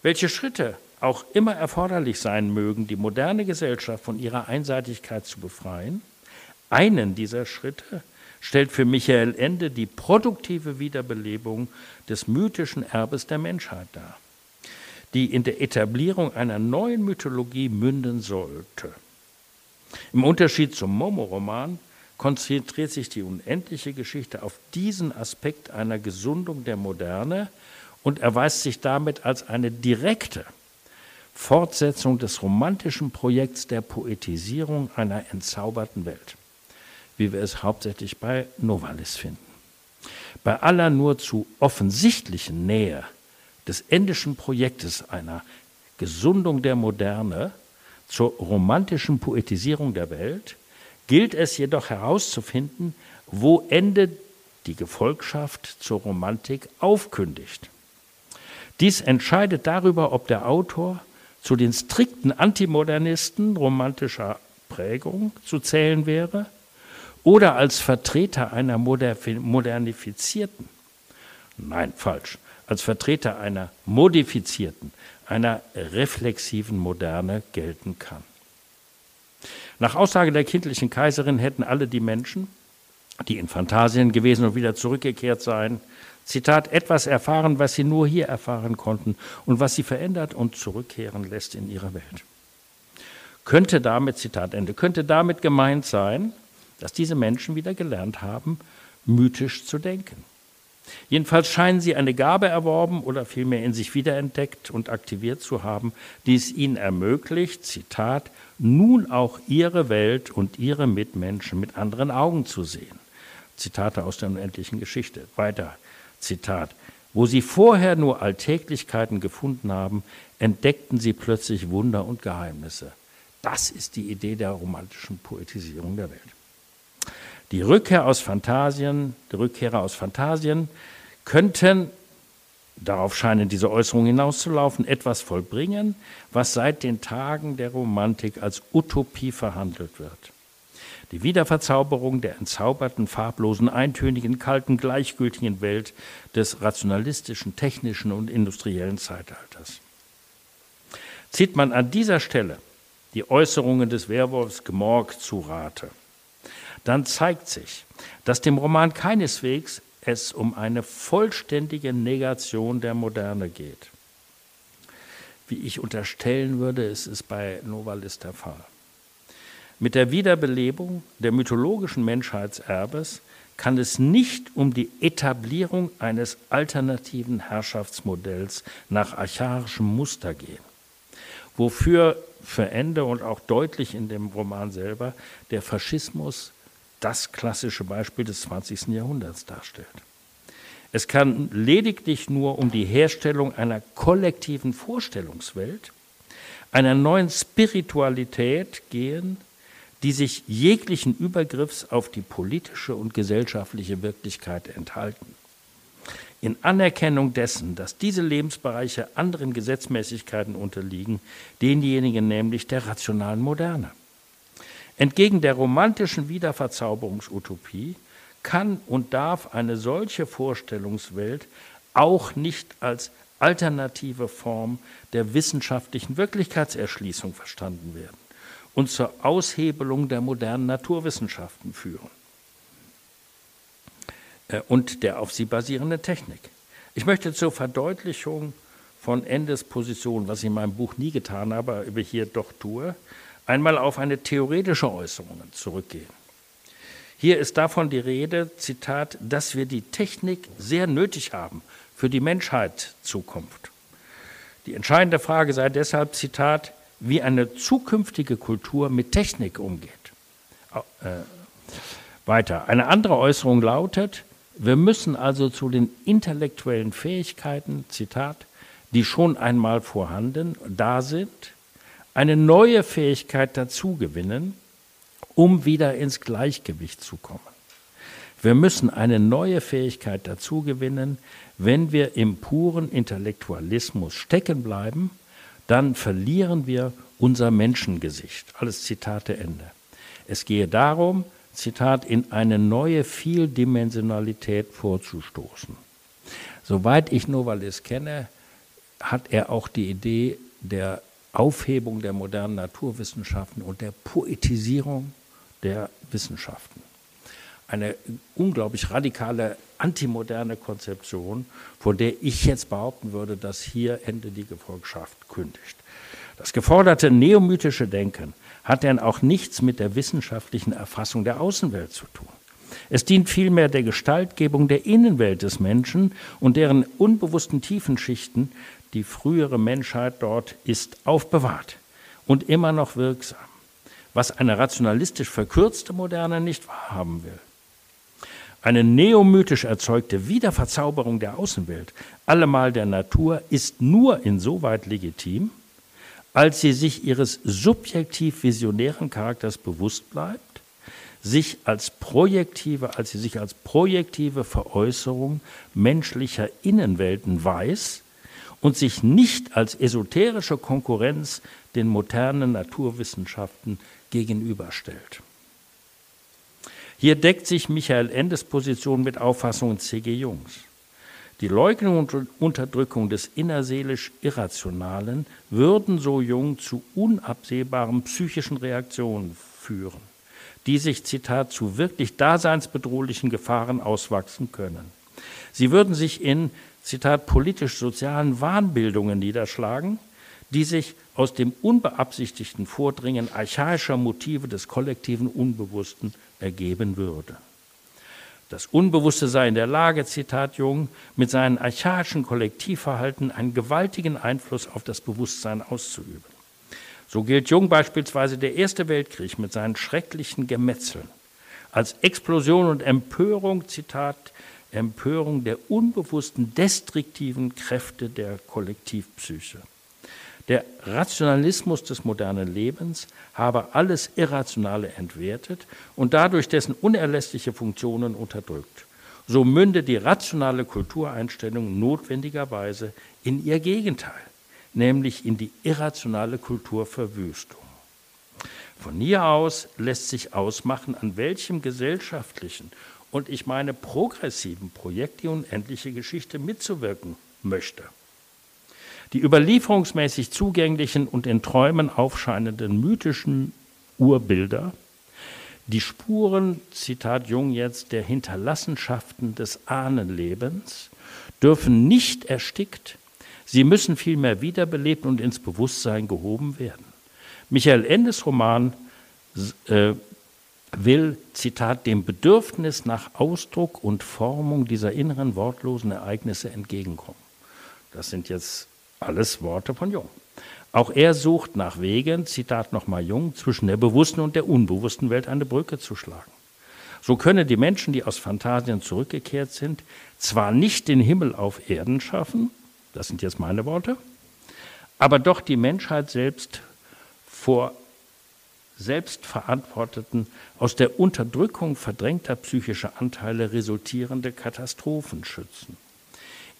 Welche Schritte auch immer erforderlich sein mögen, die moderne Gesellschaft von ihrer Einseitigkeit zu befreien, einen dieser Schritte stellt für Michael Ende die produktive Wiederbelebung des mythischen Erbes der Menschheit dar, die in der Etablierung einer neuen Mythologie münden sollte. Im Unterschied zum Momo-Roman konzentriert sich die unendliche Geschichte auf diesen Aspekt einer Gesundung der Moderne und erweist sich damit als eine direkte Fortsetzung des romantischen Projekts der Poetisierung einer entzauberten Welt, wie wir es hauptsächlich bei Novalis finden. Bei aller nur zu offensichtlichen Nähe des endischen Projektes einer Gesundung der Moderne zur romantischen Poetisierung der Welt gilt es jedoch herauszufinden, wo Ende die Gefolgschaft zur Romantik aufkündigt. Dies entscheidet darüber, ob der Autor zu den strikten Antimodernisten romantischer Prägung zu zählen wäre oder als Vertreter einer modernifizierten, nein, falsch, als Vertreter einer modifizierten, einer reflexiven Moderne gelten kann. Nach Aussage der kindlichen Kaiserin hätten alle die Menschen, die in Phantasien gewesen und wieder zurückgekehrt seien, Zitat, etwas erfahren, was sie nur hier erfahren konnten und was sie verändert und zurückkehren lässt in ihre Welt. Könnte damit, Zitat Ende, könnte damit gemeint sein, dass diese Menschen wieder gelernt haben, mythisch zu denken. Jedenfalls scheinen sie eine Gabe erworben oder vielmehr in sich wiederentdeckt und aktiviert zu haben, die es ihnen ermöglicht, Zitat, nun auch ihre Welt und ihre Mitmenschen mit anderen Augen zu sehen. Zitate aus der unendlichen Geschichte. Weiter, Zitat. Wo sie vorher nur Alltäglichkeiten gefunden haben, entdeckten sie plötzlich Wunder und Geheimnisse. Das ist die Idee der romantischen Poetisierung der Welt. Die Rückkehr aus Phantasien, die Rückkehrer aus Phantasien könnten, darauf scheinen diese Äußerungen hinauszulaufen, etwas vollbringen, was seit den Tagen der Romantik als Utopie verhandelt wird. Die Wiederverzauberung der entzauberten, farblosen, eintönigen, kalten, gleichgültigen Welt des rationalistischen, technischen und industriellen Zeitalters. Zieht man an dieser Stelle die Äußerungen des Werwolfs Gemorg zu Rate, dann zeigt sich, dass dem Roman keineswegs es um eine vollständige Negation der Moderne geht. Wie ich unterstellen würde, ist es bei Novalis der Fall. Mit der Wiederbelebung der mythologischen Menschheitserbes kann es nicht um die Etablierung eines alternativen Herrschaftsmodells nach archaischem Muster gehen, wofür für Ende und auch deutlich in dem Roman selber der Faschismus das klassische Beispiel des 20. Jahrhunderts darstellt. Es kann lediglich nur um die Herstellung einer kollektiven Vorstellungswelt, einer neuen Spiritualität gehen, die sich jeglichen Übergriffs auf die politische und gesellschaftliche Wirklichkeit enthalten. In Anerkennung dessen, dass diese Lebensbereiche anderen Gesetzmäßigkeiten unterliegen, denjenigen nämlich der rationalen Moderne. Entgegen der romantischen Wiederverzauberungsutopie kann und darf eine solche Vorstellungswelt auch nicht als alternative Form der wissenschaftlichen Wirklichkeitserschließung verstanden werden und zur Aushebelung der modernen Naturwissenschaften führen äh, und der auf sie basierenden Technik. Ich möchte zur Verdeutlichung von Endes Position, was ich in meinem Buch nie getan habe, aber hier doch tue, einmal auf eine theoretische Äußerung zurückgehen. Hier ist davon die Rede, Zitat, dass wir die Technik sehr nötig haben für die Menschheit Zukunft. Die entscheidende Frage sei deshalb, Zitat, wie eine zukünftige Kultur mit Technik umgeht. Äh, weiter. Eine andere Äußerung lautet, wir müssen also zu den intellektuellen Fähigkeiten, Zitat, die schon einmal vorhanden, da sind, eine neue Fähigkeit dazugewinnen, um wieder ins Gleichgewicht zu kommen. Wir müssen eine neue Fähigkeit dazugewinnen, wenn wir im puren Intellektualismus stecken bleiben dann verlieren wir unser Menschengesicht. Alles Zitate Ende. Es gehe darum, Zitat, in eine neue Vieldimensionalität vorzustoßen. Soweit ich Novalis kenne, hat er auch die Idee der Aufhebung der modernen Naturwissenschaften und der Poetisierung der Wissenschaften. eine unglaublich radikale antimoderne Konzeption, von der ich jetzt behaupten würde, dass hier Ende die Gefolgschaft kündigt. Das geforderte neomythische Denken hat denn auch nichts mit der wissenschaftlichen Erfassung der Außenwelt zu tun. Es dient vielmehr der Gestaltgebung der Innenwelt des Menschen und deren unbewussten Tiefenschichten. Die frühere Menschheit dort ist aufbewahrt und immer noch wirksam, was eine rationalistisch verkürzte Moderne nicht wahrhaben will. Eine neomythisch erzeugte Wiederverzauberung der Außenwelt, allemal der Natur, ist nur insoweit legitim, als sie sich ihres subjektiv visionären Charakters bewusst bleibt, sich als projektive, als sie sich als projektive Veräußerung menschlicher Innenwelten weiß und sich nicht als esoterische Konkurrenz den modernen Naturwissenschaften gegenüberstellt. Hier deckt sich Michael Endes Position mit Auffassungen C.G. Jungs. Die Leugnung und Unterdrückung des innerseelisch Irrationalen würden, so Jung, zu unabsehbaren psychischen Reaktionen führen, die sich, Zitat, zu wirklich daseinsbedrohlichen Gefahren auswachsen können. Sie würden sich in, Zitat, politisch-sozialen Wahnbildungen niederschlagen, die sich aus dem unbeabsichtigten Vordringen archaischer Motive des kollektiven Unbewussten ergeben würde. Das Unbewusste sei in der Lage, Zitat Jung, mit seinem archaischen Kollektivverhalten einen gewaltigen Einfluss auf das Bewusstsein auszuüben. So gilt Jung beispielsweise der Erste Weltkrieg mit seinen schrecklichen Gemetzeln als Explosion und Empörung, Zitat, Empörung der unbewussten destruktiven Kräfte der Kollektivpsyche. Der Rationalismus des modernen Lebens habe alles Irrationale entwertet und dadurch dessen unerlässliche Funktionen unterdrückt. So münde die rationale Kultureinstellung notwendigerweise in ihr Gegenteil, nämlich in die irrationale Kulturverwüstung. Von hier aus lässt sich ausmachen, an welchem gesellschaftlichen und ich meine progressiven Projekt die unendliche Geschichte mitzuwirken möchte. Die überlieferungsmäßig zugänglichen und in Träumen aufscheinenden mythischen Urbilder, die Spuren, Zitat Jung jetzt, der Hinterlassenschaften des Ahnenlebens, dürfen nicht erstickt, sie müssen vielmehr wiederbelebt und ins Bewusstsein gehoben werden. Michael Endes Roman äh, will, Zitat, dem Bedürfnis nach Ausdruck und Formung dieser inneren wortlosen Ereignisse entgegenkommen. Das sind jetzt alles Worte von Jung. Auch er sucht nach Wegen, Zitat nochmal Jung, zwischen der bewussten und der unbewussten Welt eine Brücke zu schlagen. So können die Menschen, die aus Phantasien zurückgekehrt sind, zwar nicht den Himmel auf Erden schaffen, das sind jetzt meine Worte, aber doch die Menschheit selbst vor selbstverantworteten, aus der Unterdrückung verdrängter psychischer Anteile resultierende Katastrophen schützen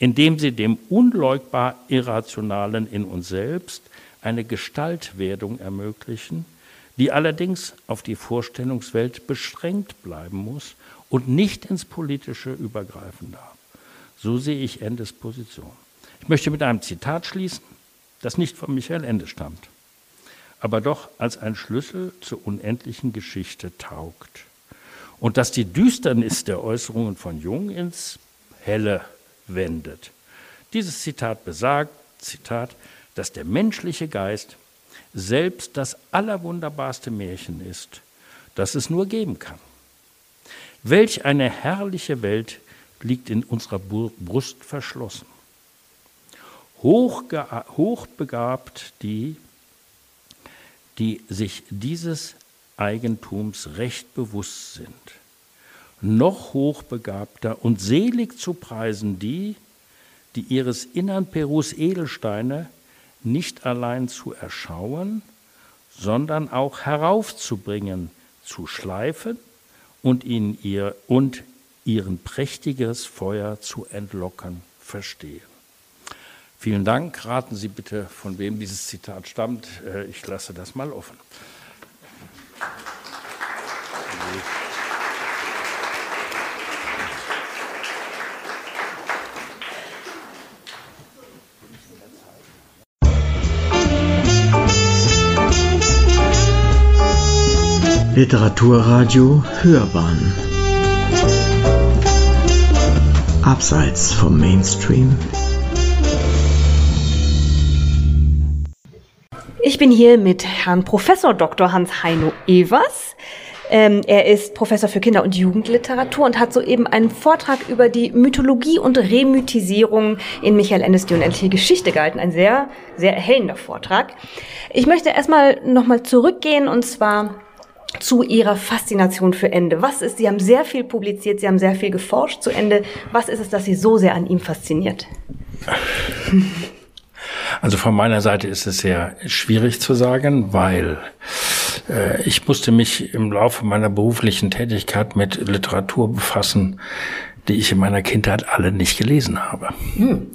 indem sie dem unleugbar Irrationalen in uns selbst eine Gestaltwerdung ermöglichen, die allerdings auf die Vorstellungswelt beschränkt bleiben muss und nicht ins Politische übergreifen darf. So sehe ich Endes Position. Ich möchte mit einem Zitat schließen, das nicht von Michael Ende stammt, aber doch als ein Schlüssel zur unendlichen Geschichte taugt. Und dass die Düsternis der Äußerungen von Jung ins Helle wendet. Dieses Zitat besagt, Zitat, dass der menschliche Geist selbst das allerwunderbarste Märchen ist, das es nur geben kann. Welch eine herrliche Welt liegt in unserer Brust verschlossen. hochbegabt die, die sich dieses Eigentums recht bewusst sind noch hochbegabter und selig zu preisen die, die ihres innern Perus Edelsteine nicht allein zu erschauen, sondern auch heraufzubringen, zu schleifen und in ihr und ihren prächtiges Feuer zu entlocken verstehen. Vielen Dank. Raten Sie bitte, von wem dieses Zitat stammt. Äh, ich lasse das mal offen. Literaturradio Hörbahn Abseits vom Mainstream. Ich bin hier mit Herrn Professor Dr. Hans-Heino Evers. Ähm, er ist Professor für Kinder- und Jugendliteratur und hat soeben einen Vortrag über die Mythologie und Remythisierung in Michael Endes die unendliche Geschichte gehalten. Ein sehr, sehr erhellender Vortrag. Ich möchte erstmal nochmal zurückgehen und zwar zu Ihrer Faszination für Ende. Was ist, Sie haben sehr viel publiziert, Sie haben sehr viel geforscht zu Ende. Was ist es, das Sie so sehr an ihm fasziniert? Also von meiner Seite ist es sehr schwierig zu sagen, weil äh, ich musste mich im Laufe meiner beruflichen Tätigkeit mit Literatur befassen, die ich in meiner Kindheit alle nicht gelesen habe. Hm.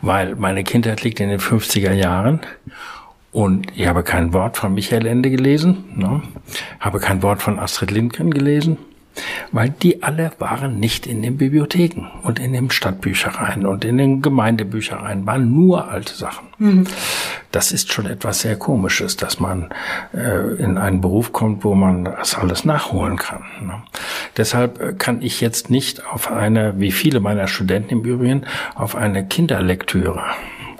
Weil meine Kindheit liegt in den 50er Jahren und ich habe kein Wort von Michael Ende gelesen, ne? habe kein Wort von Astrid Lindgren gelesen, weil die alle waren nicht in den Bibliotheken und in den Stadtbüchereien und in den Gemeindebüchereien, waren nur alte Sachen. Mhm. Das ist schon etwas sehr Komisches, dass man äh, in einen Beruf kommt, wo man das alles nachholen kann. Ne? Deshalb äh, kann ich jetzt nicht auf eine, wie viele meiner Studenten im Übrigen, auf eine Kinderlektüre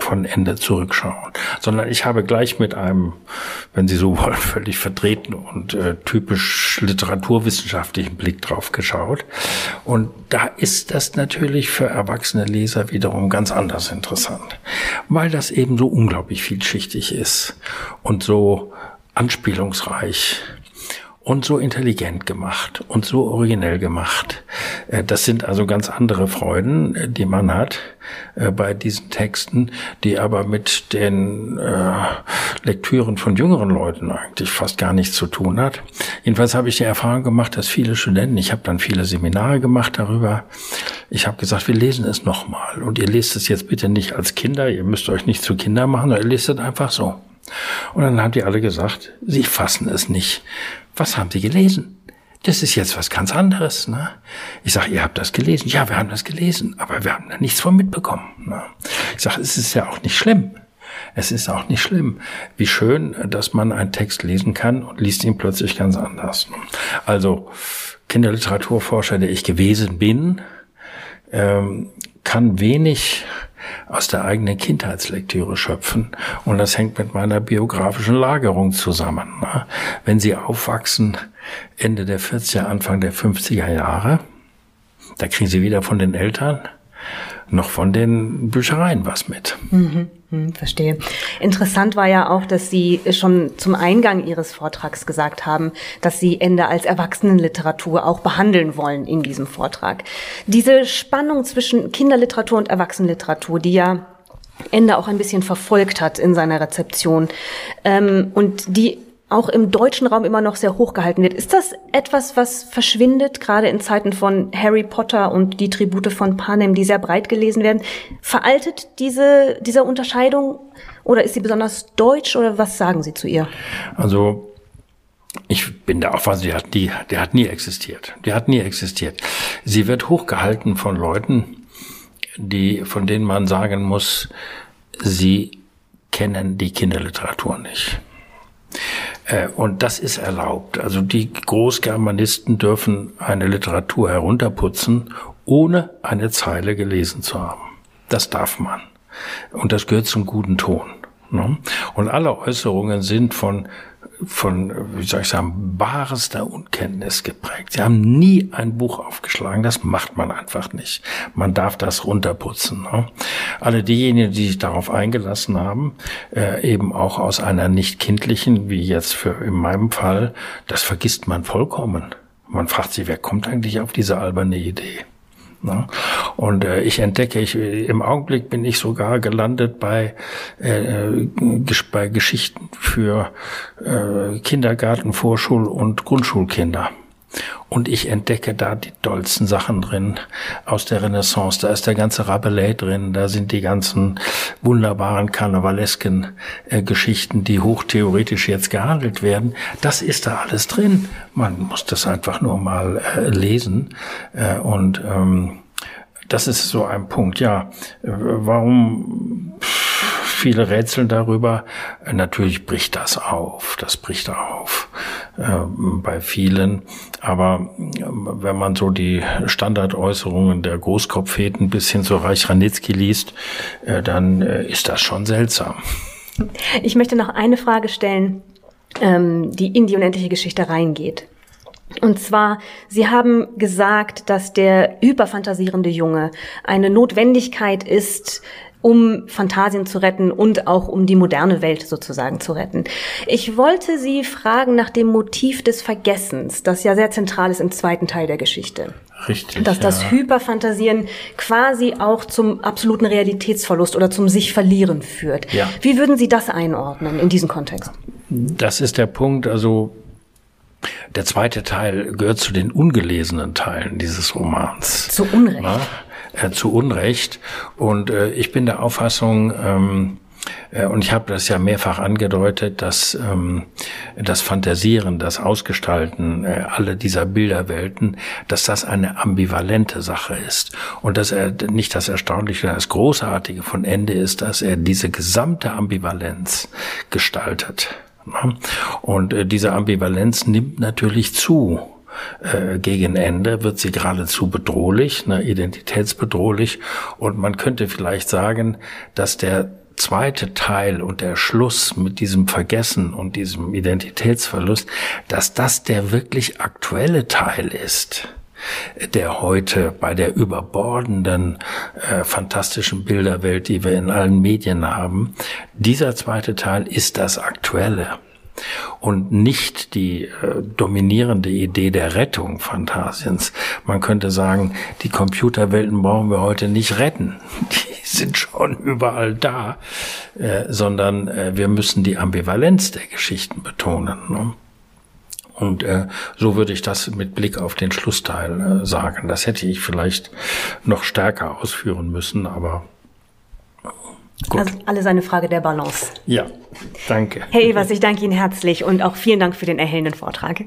von Ende zurückschauen, sondern ich habe gleich mit einem, wenn Sie so wollen, völlig verdrehten und äh, typisch literaturwissenschaftlichen Blick drauf geschaut. Und da ist das natürlich für erwachsene Leser wiederum ganz anders interessant, weil das eben so unglaublich vielschichtig ist und so anspielungsreich und so intelligent gemacht und so originell gemacht. Äh, das sind also ganz andere Freuden, äh, die man hat äh, bei diesen Texten, die aber mit den Lektüren von jüngeren Leuten eigentlich fast gar nichts zu tun hat. Jedenfalls habe ich die Erfahrung gemacht, dass viele Studenten, ich habe dann viele Seminare gemacht darüber, ich habe gesagt, wir lesen es nochmal und ihr lest es jetzt bitte nicht als Kinder, ihr müsst euch nicht zu Kinder machen, ihr lest es einfach so. Und dann haben die alle gesagt, sie fassen es nicht was haben Sie gelesen? Das ist jetzt was ganz anderes. Ne? Ich sage, ihr habt das gelesen. Ja, wir haben das gelesen, aber wir haben da nichts von mitbekommen. Ne? Ich sage, es ist ja auch nicht schlimm. Es ist auch nicht schlimm. Wie schön, dass man einen Text lesen kann und liest ihn plötzlich ganz anders. Also Kinderliteraturforscher, der ich gewesen bin, ähm, kann wenig aus der eigenen Kindheitslektüre schöpfen. Und das hängt mit meiner biografischen Lagerung zusammen. Ne? Wenn Sie aufwachsen Ende der 40er, Anfang der 50er Jahre, da kriegen Sie weder von den Eltern noch von den Büchereien was mit. Mhm. Hm, verstehe. Interessant war ja auch, dass Sie schon zum Eingang Ihres Vortrags gesagt haben, dass Sie Ende als Erwachsenenliteratur auch behandeln wollen in diesem Vortrag. Diese Spannung zwischen Kinderliteratur und Erwachsenenliteratur, die ja Ende auch ein bisschen verfolgt hat in seiner Rezeption ähm, und die auch im deutschen Raum immer noch sehr hoch wird. Ist das etwas, was verschwindet, gerade in Zeiten von Harry Potter und die Tribute von Panem, die sehr breit gelesen werden? Veraltet diese, diese Unterscheidung oder ist sie besonders deutsch oder was sagen Sie zu ihr? Also ich bin der Auffassung, die hat, nie, die hat nie existiert. Die hat nie existiert. Sie wird hochgehalten von Leuten, die, von denen man sagen muss, sie kennen die Kinderliteratur nicht. Äh, und das ist erlaubt. Also die Großgermanisten dürfen eine Literatur herunterputzen, ohne eine Zeile gelesen zu haben. Das darf man. Und das gehört zum guten Ton. Ne? Und alle Äußerungen sind von von, wie soll ich sagen, barester Unkenntnis geprägt. Sie haben nie ein Buch aufgeschlagen. Das macht man einfach nicht. Man darf das runterputzen. Ne? Alle diejenigen, die sich darauf eingelassen haben, äh, eben auch aus einer nicht kindlichen, wie jetzt für in meinem Fall, das vergisst man vollkommen. Man fragt sich, wer kommt eigentlich auf diese alberne Idee? Ne? Und äh, ich entdecke, ich, im Augenblick bin ich sogar gelandet bei, äh, bei Geschichten für äh, Kindergarten, Vorschul- und Grundschulkinder. Und ich entdecke da die dollsten Sachen drin aus der Renaissance. Da ist der ganze Rabelais drin, da sind die ganzen wunderbaren karnevalesken äh, Geschichten, die hochtheoretisch jetzt gehandelt werden. Das ist da alles drin. Man muss das einfach nur mal äh, lesen. Äh, und ähm, das ist so ein Punkt. Ja, äh, warum viele rätseln darüber? Natürlich bricht das auf. Das bricht auf. Äh, bei vielen. Aber äh, wenn man so die Standardäußerungen der Großkopfheten bis hin zu Reich Ranitzky liest, äh, dann ist das schon seltsam. Ich möchte noch eine Frage stellen, ähm, die in die unendliche Geschichte reingeht. Und zwar, Sie haben gesagt, dass der überfantasierende Junge eine Notwendigkeit ist, um Fantasien zu retten und auch um die moderne Welt sozusagen zu retten. Ich wollte Sie fragen nach dem Motiv des Vergessens, das ja sehr zentral ist im zweiten Teil der Geschichte. Richtig. Dass das ja. Hyperfantasieren quasi auch zum absoluten Realitätsverlust oder zum sich verlieren führt. Ja. Wie würden Sie das einordnen in diesem Kontext? Das ist der Punkt, also der zweite Teil gehört zu den ungelesenen Teilen dieses Romans. Zu Unrecht. Na? Äh, zu Unrecht. Und äh, ich bin der Auffassung, ähm, äh, und ich habe das ja mehrfach angedeutet, dass ähm, das Fantasieren, das Ausgestalten äh, alle dieser Bilderwelten, dass das eine ambivalente Sache ist. Und dass er nicht das Erstaunliche, das Großartige von Ende ist, dass er diese gesamte Ambivalenz gestaltet. Und äh, diese Ambivalenz nimmt natürlich zu. Äh, gegen Ende wird sie geradezu bedrohlich, ne, identitätsbedrohlich. Und man könnte vielleicht sagen, dass der zweite Teil und der Schluss mit diesem Vergessen und diesem Identitätsverlust, dass das der wirklich aktuelle Teil ist der heute bei der überbordenden, äh, fantastischen Bilderwelt, die wir in allen Medien haben, dieser zweite Teil ist das Aktuelle und nicht die äh, dominierende Idee der Rettung Phantasiens. Man könnte sagen, die Computerwelten brauchen wir heute nicht retten. Die sind schon überall da, äh, sondern äh, wir müssen die Ambivalenz der Geschichten betonen. Ne? Und äh, so würde ich das mit Blick auf den Schlussteil äh, sagen. Das hätte ich vielleicht noch stärker ausführen müssen, aber Gut. Also alles eine Frage der Balance. Ja, danke. Herr Evers, ich danke Ihnen herzlich und auch vielen Dank für den erhellenden Vortrag.